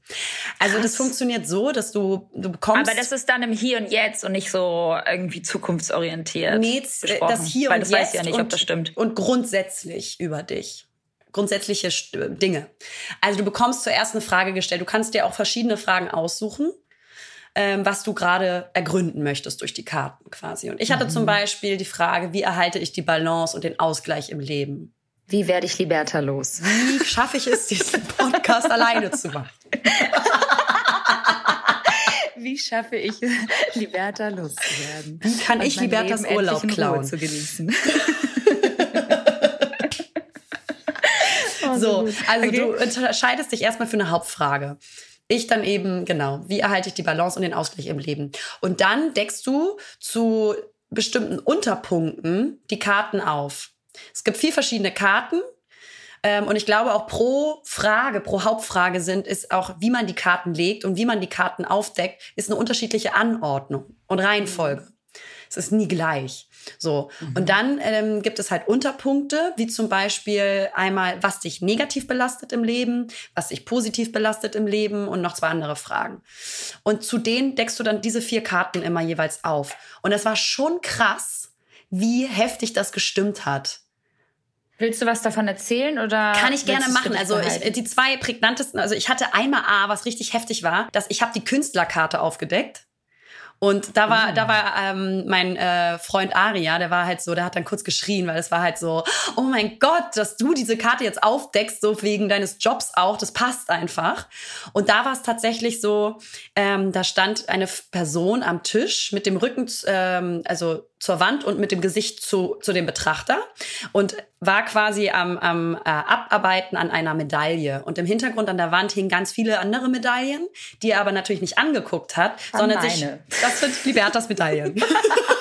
Also das funktioniert so, dass du du bekommst Aber das ist dann im Hier und Jetzt und nicht so irgendwie zukunftsorientiert. Nee, das hier Weil und das jetzt weiß ja nicht, und, ob das stimmt. Und grundsätzlich über dich. Grundsätzliche St- Dinge. Also du bekommst zuerst eine Frage gestellt. Du kannst dir auch verschiedene Fragen aussuchen, ähm, was du gerade ergründen möchtest durch die Karten quasi. Und ich hatte Mhm. zum Beispiel die Frage, wie erhalte ich die Balance und den Ausgleich im Leben? Wie werde ich Liberta los? Wie schaffe ich es, diesen Podcast alleine zu machen? Wie schaffe ich Liberta loszuwerden? Wie kann ich Libertas Urlaub klauen? zu genießen? So, gut. also Okay. du entscheidest dich erstmal für eine Hauptfrage. Ich dann eben, genau, wie erhalte ich die Balance und den Ausgleich im Leben? Und dann deckst du zu bestimmten Unterpunkten die Karten auf. Es gibt vier verschiedene Karten. Ähm, und ich glaube auch pro Frage, pro Hauptfrage sind, ist auch, wie man die Karten legt und wie man die Karten aufdeckt, ist eine unterschiedliche Anordnung und Reihenfolge. Es ist nie gleich. So. Und dann ähm, gibt es halt Unterpunkte, wie zum Beispiel einmal, was dich negativ belastet im Leben, was dich positiv belastet im Leben und noch zwei andere Fragen. Und zu denen deckst du dann diese vier Karten immer jeweils auf. Und es war schon krass, wie heftig das gestimmt hat. Willst du was davon erzählen oder? Kann ich gerne machen. Also ich, die zwei prägnantesten, also ich hatte einmal A, was richtig heftig war, dass ich habe die Künstlerkarte aufgedeckt. Und da war, da war ähm, mein äh, Freund Aria, der war halt so, der hat dann kurz geschrien, weil es war halt so, oh mein Gott, dass du diese Karte jetzt aufdeckst, so wegen deines Jobs auch, das passt einfach. Und da war es tatsächlich so, ähm, da stand eine Person am Tisch mit dem Rücken, ähm, also zur Wand und mit dem Gesicht zu, zu dem Betrachter und war quasi am, am äh, Abarbeiten an einer Medaille. Und im Hintergrund an der Wand hingen ganz viele andere Medaillen, die er aber natürlich nicht angeguckt hat, An sondern sich. meine. Das sind Libertas Medaillen.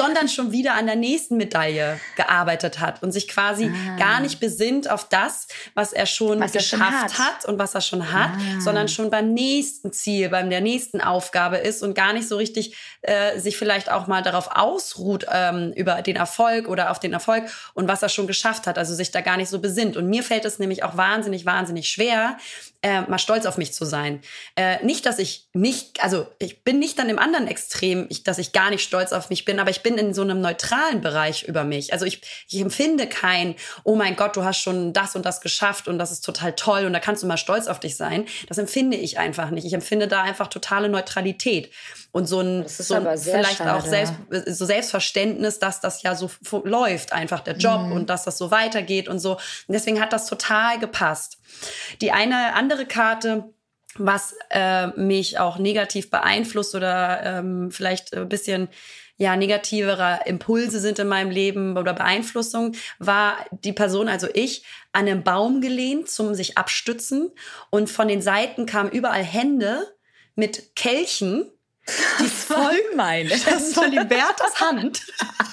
sondern schon wieder an der nächsten Medaille gearbeitet hat und sich quasi gar nicht besinnt auf das, was er schon Ah. Was er schon geschafft hat. hat. und was er schon hat, Ah. sondern schon beim nächsten Ziel, beim der nächsten Aufgabe ist und gar nicht so richtig äh, sich vielleicht auch mal darauf ausruht ähm, über den Erfolg oder auf den Erfolg und was er schon geschafft hat, also sich da gar nicht so besinnt. Und mir fällt es nämlich auch wahnsinnig, wahnsinnig schwer, äh, mal stolz auf mich zu sein. Äh, nicht, dass ich nicht, also ich bin nicht dann im anderen Extrem, ich, dass ich gar nicht stolz auf mich bin, aber ich bin in so einem neutralen Bereich über mich. Also ich, ich empfinde kein, oh mein Gott, du hast schon das und das geschafft und das ist total toll und da kannst du mal stolz auf dich sein. Das empfinde ich einfach nicht. Ich empfinde da einfach totale Neutralität und so ein, so ein vielleicht auch schade. selbst, so Selbstverständnis, dass das ja so läuft, einfach der Job Mhm. und dass das so weitergeht und so. Und deswegen hat das total gepasst. Die eine andere Karte, was äh, mich auch negativ beeinflusst oder ähm, vielleicht ein bisschen ja negativere Impulse sind in meinem Leben oder Beeinflussung, war die Person, also ich, an einem Baum gelehnt zum sich abstützen und von den Seiten kamen überall Hände mit Kelchen. Die voll meine. Das war Libertas Hand.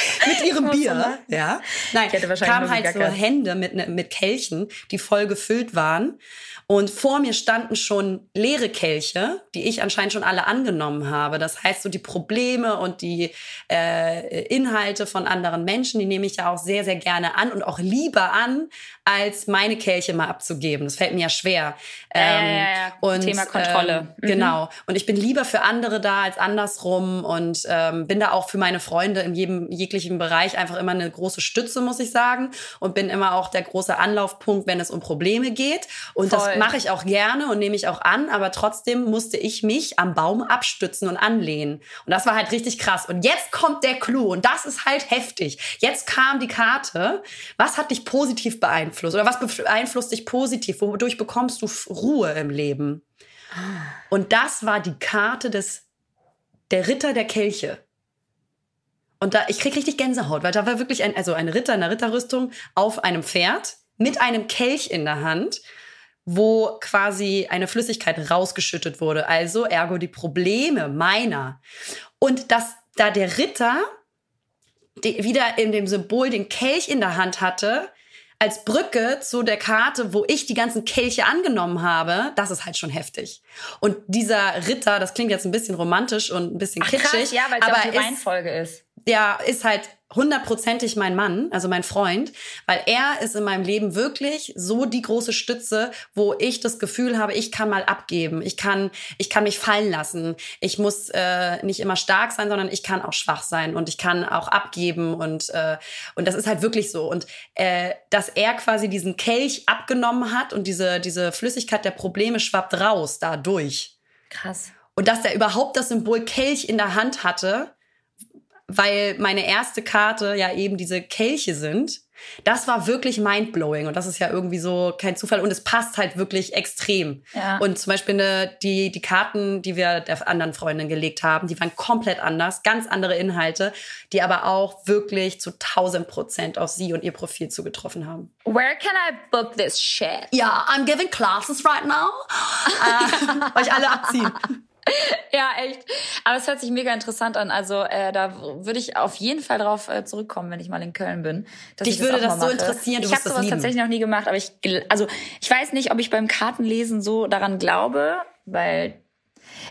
mit ihrem Bier. Ja. Nein, kamen halt so Hände mit, ne, mit Kelchen, die voll gefüllt waren. Und vor mir standen schon leere Kelche, die ich anscheinend schon alle angenommen habe. Das heißt, so die Probleme und die äh, Inhalte von anderen Menschen, die nehme ich ja auch sehr, sehr gerne an und auch lieber an, als meine Kelche mal abzugeben. Das fällt mir ja schwer. Ähm, ja, ja, ja. Und, Thema Kontrolle. Ähm, mhm. Genau. Und ich bin lieber für andere da als andersrum und ähm, bin da auch für meine Freunde in jedem jeglichen Bereich einfach immer eine große Stütze, muss ich sagen. Und bin immer auch der große Anlaufpunkt, wenn es um Probleme geht. Und Voll. das mache ich auch gerne und nehme ich auch an, aber trotzdem musste ich mich am Baum abstützen und anlehnen. Und das war halt richtig krass. Und jetzt kommt der Clou und das ist halt heftig. Jetzt kam die Karte. Was hat dich positiv beeinflusst? beeinflusst? Oder was beeinflusst dich positiv? Wodurch bekommst du Ruhe im Leben? Und das war die Karte des, der Ritter der Kelche. Und da, ich krieg richtig Gänsehaut, weil da war wirklich ein, also ein Ritter in der Ritterrüstung auf einem Pferd mit einem Kelch in der Hand, wo quasi eine Flüssigkeit rausgeschüttet wurde. Also ergo die Probleme meiner. Und dass da der Ritter die, wieder in dem Symbol den Kelch in der Hand hatte, als Brücke zu der Karte, wo ich die ganzen Kelche angenommen habe, das ist halt schon heftig. Und dieser Ritter, das klingt jetzt ein bisschen romantisch und ein bisschen Ach, kitschig, krass, ja, weil es aber die Reihenfolge ist. Der ist halt hundertprozentig mein Mann, also mein Freund, weil er ist in meinem Leben wirklich so die große Stütze, wo ich das Gefühl habe, ich kann mal abgeben, ich kann, ich kann mich fallen lassen, ich muss äh, nicht immer stark sein, sondern ich kann auch schwach sein und ich kann auch abgeben und äh, und das ist halt wirklich so und äh, dass er quasi diesen Kelch abgenommen hat und diese diese Flüssigkeit der Probleme schwappt raus dadurch. Krass. Und dass er überhaupt das Symbol Kelch in der Hand hatte, weil meine erste Karte ja eben diese Kelche sind. Das war wirklich mindblowing und das ist ja irgendwie so kein Zufall und es passt halt wirklich extrem. Ja. Und zum Beispiel ne, die, die Karten, die wir der anderen Freundin gelegt haben, die waren komplett anders, ganz andere Inhalte, die aber auch wirklich zu 1000 Prozent auf sie und ihr Profil zugetroffen haben. Where can I book this shit? Ja, I'm giving classes right now. äh, euch alle abziehen. ja, echt. Aber es hört sich mega interessant an. Also äh, da würde ich auf jeden Fall drauf äh, zurückkommen, wenn ich mal in Köln bin. Dich würde das, das so interessieren. Du ich habe sowas tatsächlich noch nie gemacht, aber ich also ich weiß nicht, ob ich beim Kartenlesen so daran glaube, weil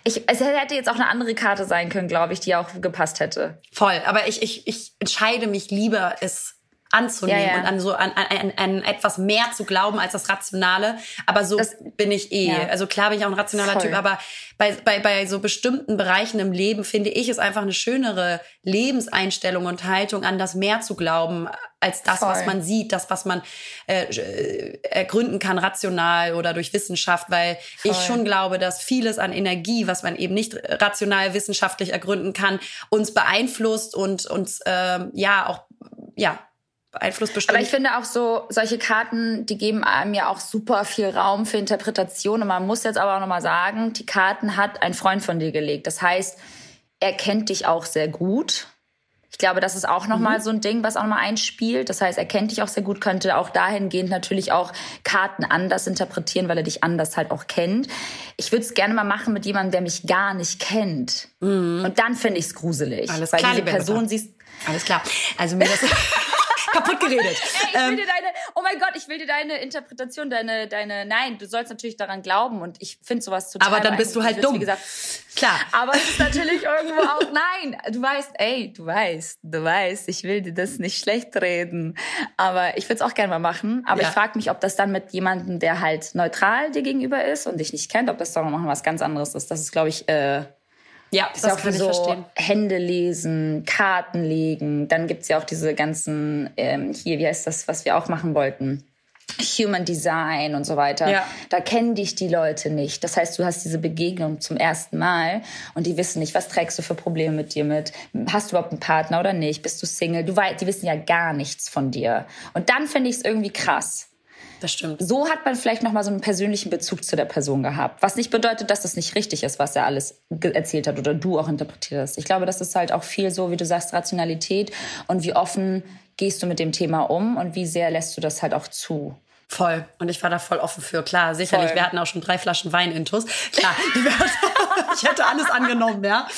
ich, es hätte jetzt auch eine andere Karte sein können, glaube ich, die auch gepasst hätte. Voll, aber ich, ich, ich entscheide mich lieber, es anzunehmen ja, ja. und an so an, an, an etwas mehr zu glauben als das Rationale. Aber so das, bin ich eh. Ja. Also klar bin ich auch ein rationaler Voll. Typ, aber bei, bei, bei so bestimmten Bereichen im Leben finde ich es einfach eine schönere Lebenseinstellung und Haltung, an das mehr zu glauben, als das, Voll. was man sieht, das, was man äh, äh, ergründen kann, rational oder durch Wissenschaft, weil Voll. ich schon glaube, dass vieles an Energie, was man eben nicht rational wissenschaftlich ergründen kann, uns beeinflusst und uns ähm, ja auch ja beeinflusst bestimmt. Aber ich finde auch so, solche Karten, die geben einem ja auch super viel Raum für Interpretation. Und man muss jetzt aber auch nochmal sagen, die Karten hat ein Freund von dir gelegt. Das heißt, er kennt dich auch sehr gut. Ich glaube, das ist auch nochmal mhm. so ein Ding, was auch nochmal einspielt. Das heißt, er kennt dich auch sehr gut, könnte auch dahingehend natürlich auch Karten anders interpretieren, weil er dich anders halt auch kennt. Ich würde es gerne mal machen mit jemandem, der mich gar nicht kennt. Mhm. Und dann finde ich es gruselig. Alles weil klar, diese Person siehst. Alles klar. Also mir das kaputt geredet. Ey, ich will ähm, dir deine, oh mein Gott, ich will dir deine Interpretation, deine, deine, nein, du sollst natürlich daran glauben und ich finde sowas total. Aber dann bist du halt dumm. Wie gesagt, Klar. Aber es ist natürlich irgendwo auch, nein, du weißt, ey, du weißt, du weißt, ich will dir das nicht schlecht reden. Aber ich würde es auch gerne mal machen. Aber ja. ich frage mich, ob das dann mit jemandem, der halt neutral dir gegenüber ist und dich nicht kennt, ob das dann noch was ganz anderes ist. Das ist, glaube ich, äh, ja, das, das ist auch kann so ich verstehen. Hände lesen, Karten legen. Dann gibt's ja auch diese ganzen, ähm, hier, wie heißt das, was wir auch machen wollten? Human Design und so weiter. Ja. Da kennen dich die Leute nicht. Das heißt, du hast diese Begegnung zum ersten Mal und die wissen nicht, was trägst du für Probleme mit dir mit? Hast du überhaupt einen Partner oder nicht? Bist du Single? Du weißt, die wissen ja gar nichts von dir. Und dann finde ich es irgendwie krass. Das stimmt. So hat man vielleicht noch mal so einen persönlichen Bezug zu der Person gehabt. Was nicht bedeutet, dass das nicht richtig ist, was er alles erzählt hat oder du auch interpretiert hast. Ich glaube, das ist halt auch viel so, wie du sagst, Rationalität und wie offen gehst du mit dem Thema um und wie sehr lässt du das halt auch zu. Voll. Und ich war da voll offen für. Klar, sicherlich. Voll. Wir hatten auch schon drei Flaschen Wein intus. Klar, ich hätte alles angenommen, ja.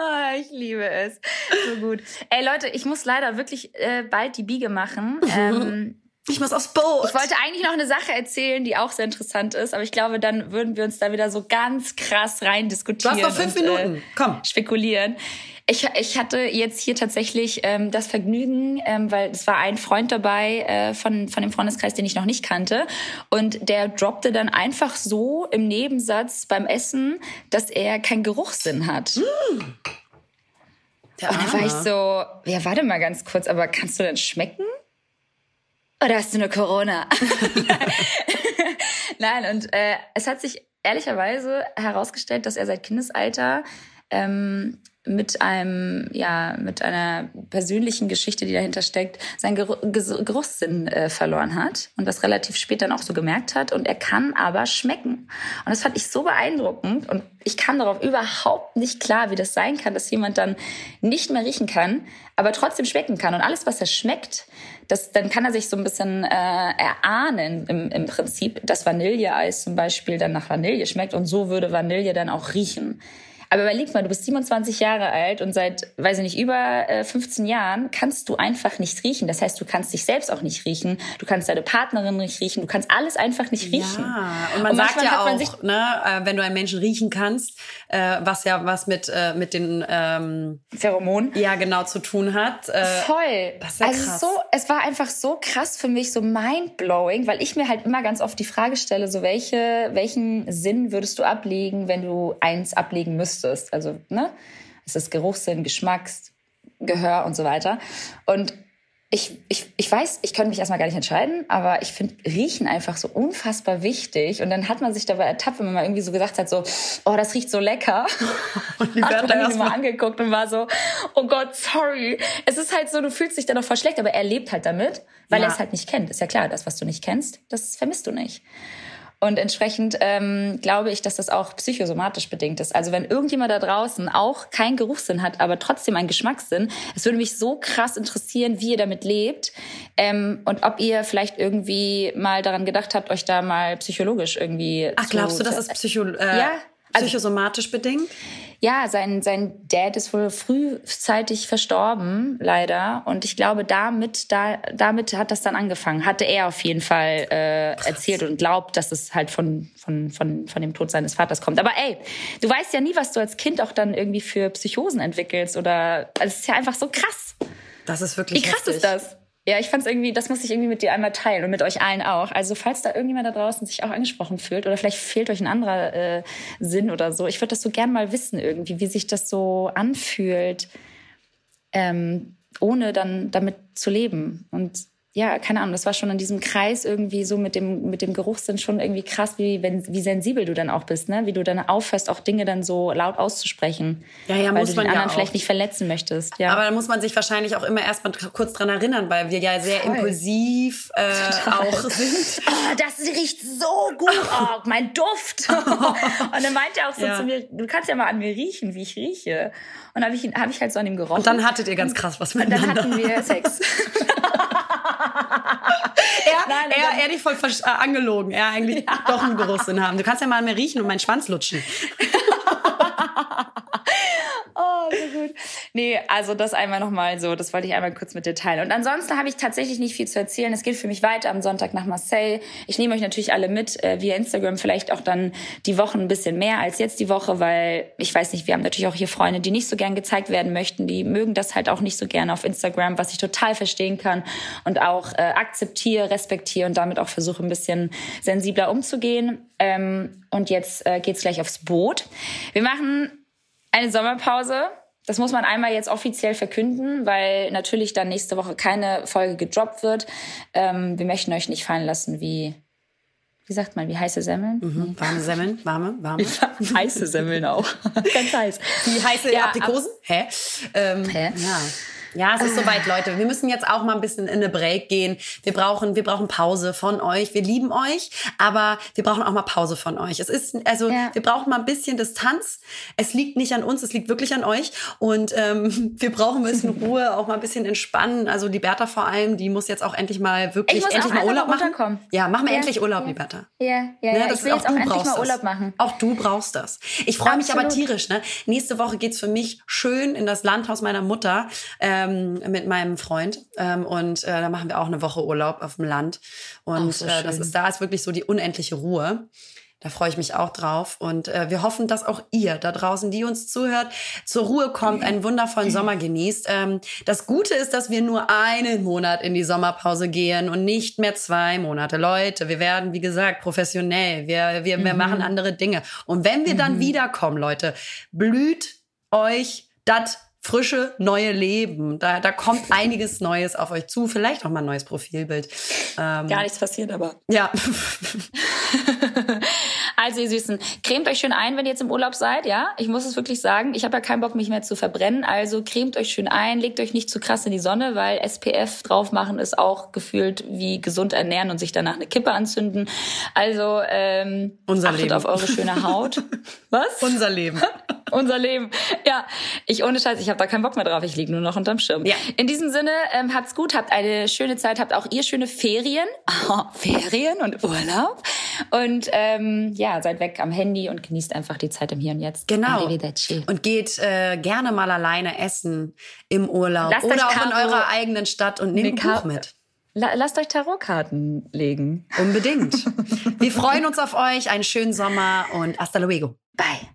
Ah, ich liebe es. So gut. Ey Leute, ich muss leider wirklich äh, bald die Biege machen. Ähm, Ich muss aufs Boot. ich wollte eigentlich noch eine Sache erzählen, die auch sehr interessant ist, aber ich glaube, dann würden wir uns da wieder so ganz krass rein du diskutieren. hast noch fünf und, Minuten. Äh, Komm. spekulieren. Ich, ich hatte jetzt hier tatsächlich ähm, das Vergnügen, ähm, weil es war ein Freund dabei äh, von, von dem Freundeskreis, den ich noch nicht kannte. Und der droppte dann einfach so im Nebensatz beim Essen, dass er keinen Geruchssinn hat. Der Und da war ich so, ja, warte mal ganz kurz, aber kannst du denn schmecken? Oder hast du eine Corona? Nein, und äh, es hat sich ehrlicherweise herausgestellt, dass er seit Kindesalter ähm, mit einem, ja, mit einer persönlichen Geschichte, die dahinter steckt, seinen Geru Ges- Geruchssinn äh, verloren hat und das relativ spät dann auch so gemerkt hat. Und er kann aber schmecken. Und das fand ich so beeindruckend. Und ich kam darauf überhaupt nicht klar, wie das sein kann, dass jemand dann nicht mehr riechen kann, aber trotzdem schmecken kann. Und alles, was er schmeckt, das, dann kann er sich so ein bisschen äh, erahnen im, im Prinzip, dass Vanilleeis zum Beispiel dann nach Vanille schmeckt und so würde Vanille dann auch riechen. Aber überleg mal, du bist 27 Jahre alt und seit, weiß ich nicht, über äh, 15 Jahren kannst du einfach nicht riechen. Das heißt, du kannst dich selbst auch nicht riechen. Du kannst deine Partnerin nicht riechen. Du kannst alles einfach nicht riechen. Ja, und man sagt manchmal ja auch, ne, äh, wenn du einen Menschen riechen kannst, äh, was ja was mit, äh, mit den ähm, Pheromon. ja genau zu tun hat. Äh, Voll. das ist ja also krass. so, es war einfach so krass für mich, so mindblowing, weil ich mir halt immer ganz oft die Frage stelle, so welche, welchen Sinn würdest du ablegen, wenn du eins ablegen müsstest? Also, ne? Es ist Geruchssinn, Geschmacks, Gehör und so weiter. Und ich, ich, ich weiß, ich könnte mich erstmal gar nicht entscheiden, aber ich finde Riechen einfach so unfassbar wichtig. Und dann hat man sich dabei ertappt, wenn man mal irgendwie so gesagt hat, so, oh, das riecht so lecker. Und die hat Bertha man ihn erst mal angeguckt und war so, oh Gott, sorry. Es ist halt so, du fühlst dich dann auch voll schlecht, aber er lebt halt damit, weil Ja. er es halt nicht kennt. Ist ja klar, das, was du nicht kennst, das vermisst du nicht. Und entsprechend ähm, glaube ich, dass das auch psychosomatisch bedingt ist. Also wenn irgendjemand da draußen auch keinen Geruchssinn hat, aber trotzdem einen Geschmackssinn, es würde mich so krass interessieren, wie ihr damit lebt ähm, und ob ihr vielleicht irgendwie mal daran gedacht habt, euch da mal psychologisch irgendwie Ach, glaubst du, das ist psycho, äh, Ja, also- psychosomatisch bedingt? ja, sein, sein Dad ist wohl frühzeitig verstorben, leider. Und ich glaube, damit, da, damit hat das dann angefangen. Hatte er auf jeden Fall äh, erzählt und glaubt, dass es halt von, von, von, von dem Tod seines Vaters kommt. Aber ey, du weißt ja nie, was du als Kind auch dann irgendwie für Psychosen entwickelst. Oder also es ist ja einfach so krass. Das ist wirklich Wie krass heftig. ist das? Ja, ich fand's irgendwie, das muss ich irgendwie mit dir einmal teilen und mit euch allen auch. Also falls da irgendjemand da draußen sich auch angesprochen fühlt oder vielleicht fehlt euch ein anderer äh, Sinn oder so, ich würde das so gern mal wissen irgendwie, wie sich das so anfühlt, ähm, ohne dann damit zu leben. Und ja, keine Ahnung, das war schon in diesem Kreis irgendwie so mit dem, mit dem Geruchssinn schon irgendwie krass, wie, wenn, wie sensibel du dann auch bist, ne? Wie du dann aufhörst, auch Dinge dann so laut auszusprechen. Ja, ja, weil muss du man den ja anderen auch. vielleicht nicht verletzen möchtest. Ja. Aber da muss man sich wahrscheinlich auch immer erstmal kurz dran erinnern, weil wir ja sehr Voll. impulsiv äh, auch sind. oh, das riecht so gut, oh, mein Duft. und dann meint er auch so Ja. zu mir, du kannst ja mal an mir riechen, wie ich rieche. Und habe ich, hab ich halt so an ihm gerochen. Und dann hattet ihr ganz krass was Und dann miteinander. hatten wir Sex. er, Nein, er, er dich voll äh, angelogen. Er eigentlich doch einen Geruchssinn haben. Du kannst ja mal mir riechen und meinen Schwanz lutschen. Oh, so gut. Nee, also das einmal nochmal so, das wollte ich einmal kurz mit dir teilen. Und ansonsten habe ich tatsächlich nicht viel zu erzählen. Es geht für mich weiter am Sonntag nach Marseille. Ich nehme euch natürlich alle mit äh, via Instagram, vielleicht auch dann die Wochen ein bisschen mehr als jetzt die Woche, weil ich weiß nicht, wir haben natürlich auch hier Freunde, die nicht so gern gezeigt werden möchten, die mögen das halt auch nicht so gerne auf Instagram, was ich total verstehen kann und auch äh, akzeptiere, respektiere und damit auch versuche ein bisschen sensibler umzugehen. Ähm, und jetzt äh, geht's gleich aufs Boot. Wir machen eine Sommerpause. Das muss man einmal jetzt offiziell verkünden, weil natürlich dann nächste Woche keine Folge gedroppt wird. Ähm, wir möchten euch nicht fallen lassen wie, wie sagt man, wie heiße Semmeln? Mhm. Warme Semmeln, warme, warme. heiße Semmeln auch. Ganz heiß. Die heiße Ja, Aprikosen? Hä? Ähm, Hä? Ja. Ja, es ist soweit, Leute. Wir müssen jetzt auch mal ein bisschen in eine Break gehen. Wir brauchen, wir brauchen Pause von euch. Wir lieben euch, aber wir brauchen auch mal Pause von euch. Es ist, also, Ja. wir brauchen mal ein bisschen Distanz. Es liegt nicht an uns, es liegt wirklich an euch. Und ähm, wir brauchen ein bisschen Ruhe, auch mal ein bisschen entspannen. Also die Bertha vor allem, die muss jetzt auch endlich mal wirklich endlich mal Urlaub machen. Ja, mach mal Ja, endlich Urlaub, ja. die Bertha. Ja, ja, Ne, ja. das Ich will auch jetzt auch du endlich brauchst mal Urlaub das. machen. Auch du brauchst das. Ich freue mich aber tierisch. Ne? Nächste Woche geht's für mich schön in das Landhaus meiner Mutter ähm, mit meinem Freund. Ähm, und äh, da machen wir auch eine Woche Urlaub auf dem Land. Und so äh, das ist da ist wirklich so die unendliche Ruhe. Da freue ich mich auch drauf. Und äh, wir hoffen, dass auch ihr da draußen, die uns zuhört, zur Ruhe kommt, einen wundervollen Sommer genießt. Ähm, das Gute ist, dass wir nur einen Monat in die Sommerpause gehen und nicht mehr zwei Monate. Leute, wir werden, wie gesagt, professionell. Wir, wir, wir machen andere Dinge. Und wenn wir dann wiederkommen, Leute, blüht euch das frische neue Leben. Da, da kommt einiges Neues auf euch zu. Vielleicht auch mal ein neues Profilbild. Ähm, Gar nichts passiert, aber. ja. Also, ihr Süßen, cremt euch schön ein, wenn ihr jetzt im Urlaub seid, ja? Ich muss es wirklich sagen. Ich habe ja keinen Bock, mich mehr zu verbrennen. Also, cremt euch schön ein, legt euch nicht zu krass in die Sonne, weil SPF drauf machen ist auch gefühlt wie gesund ernähren und sich danach eine Kippe anzünden. Also, ähm, Unser achtet Leben. auf eure schöne Haut. Was? Unser Leben. Unser Leben. Ja, ich ohne Scheiß, ich habe da keinen Bock mehr drauf. Ich liege nur noch unterm Schirm. Ja. In diesem Sinne, ähm, habt's gut, habt eine schöne Zeit, habt auch ihr schöne Ferien. Ferien und Urlaub. Und ähm, ja, seid weg am Handy und genießt einfach die Zeit im Hier und Jetzt. Genau. Und geht äh, gerne mal alleine essen im Urlaub Lasst oder auch in eurer eigenen Stadt und nehmt ein Buch Karte- mit. La lasst euch Tarotkarten legen. Unbedingt. Wir freuen uns auf euch. Einen schönen Sommer und hasta luego. Bye.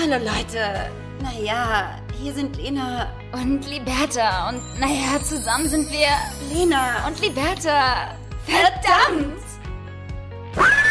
Hallo Leute. Naja, hier sind Lena. Und Liberta. Und naja, zusammen sind wir Lena. und Liberta. Verdammt! you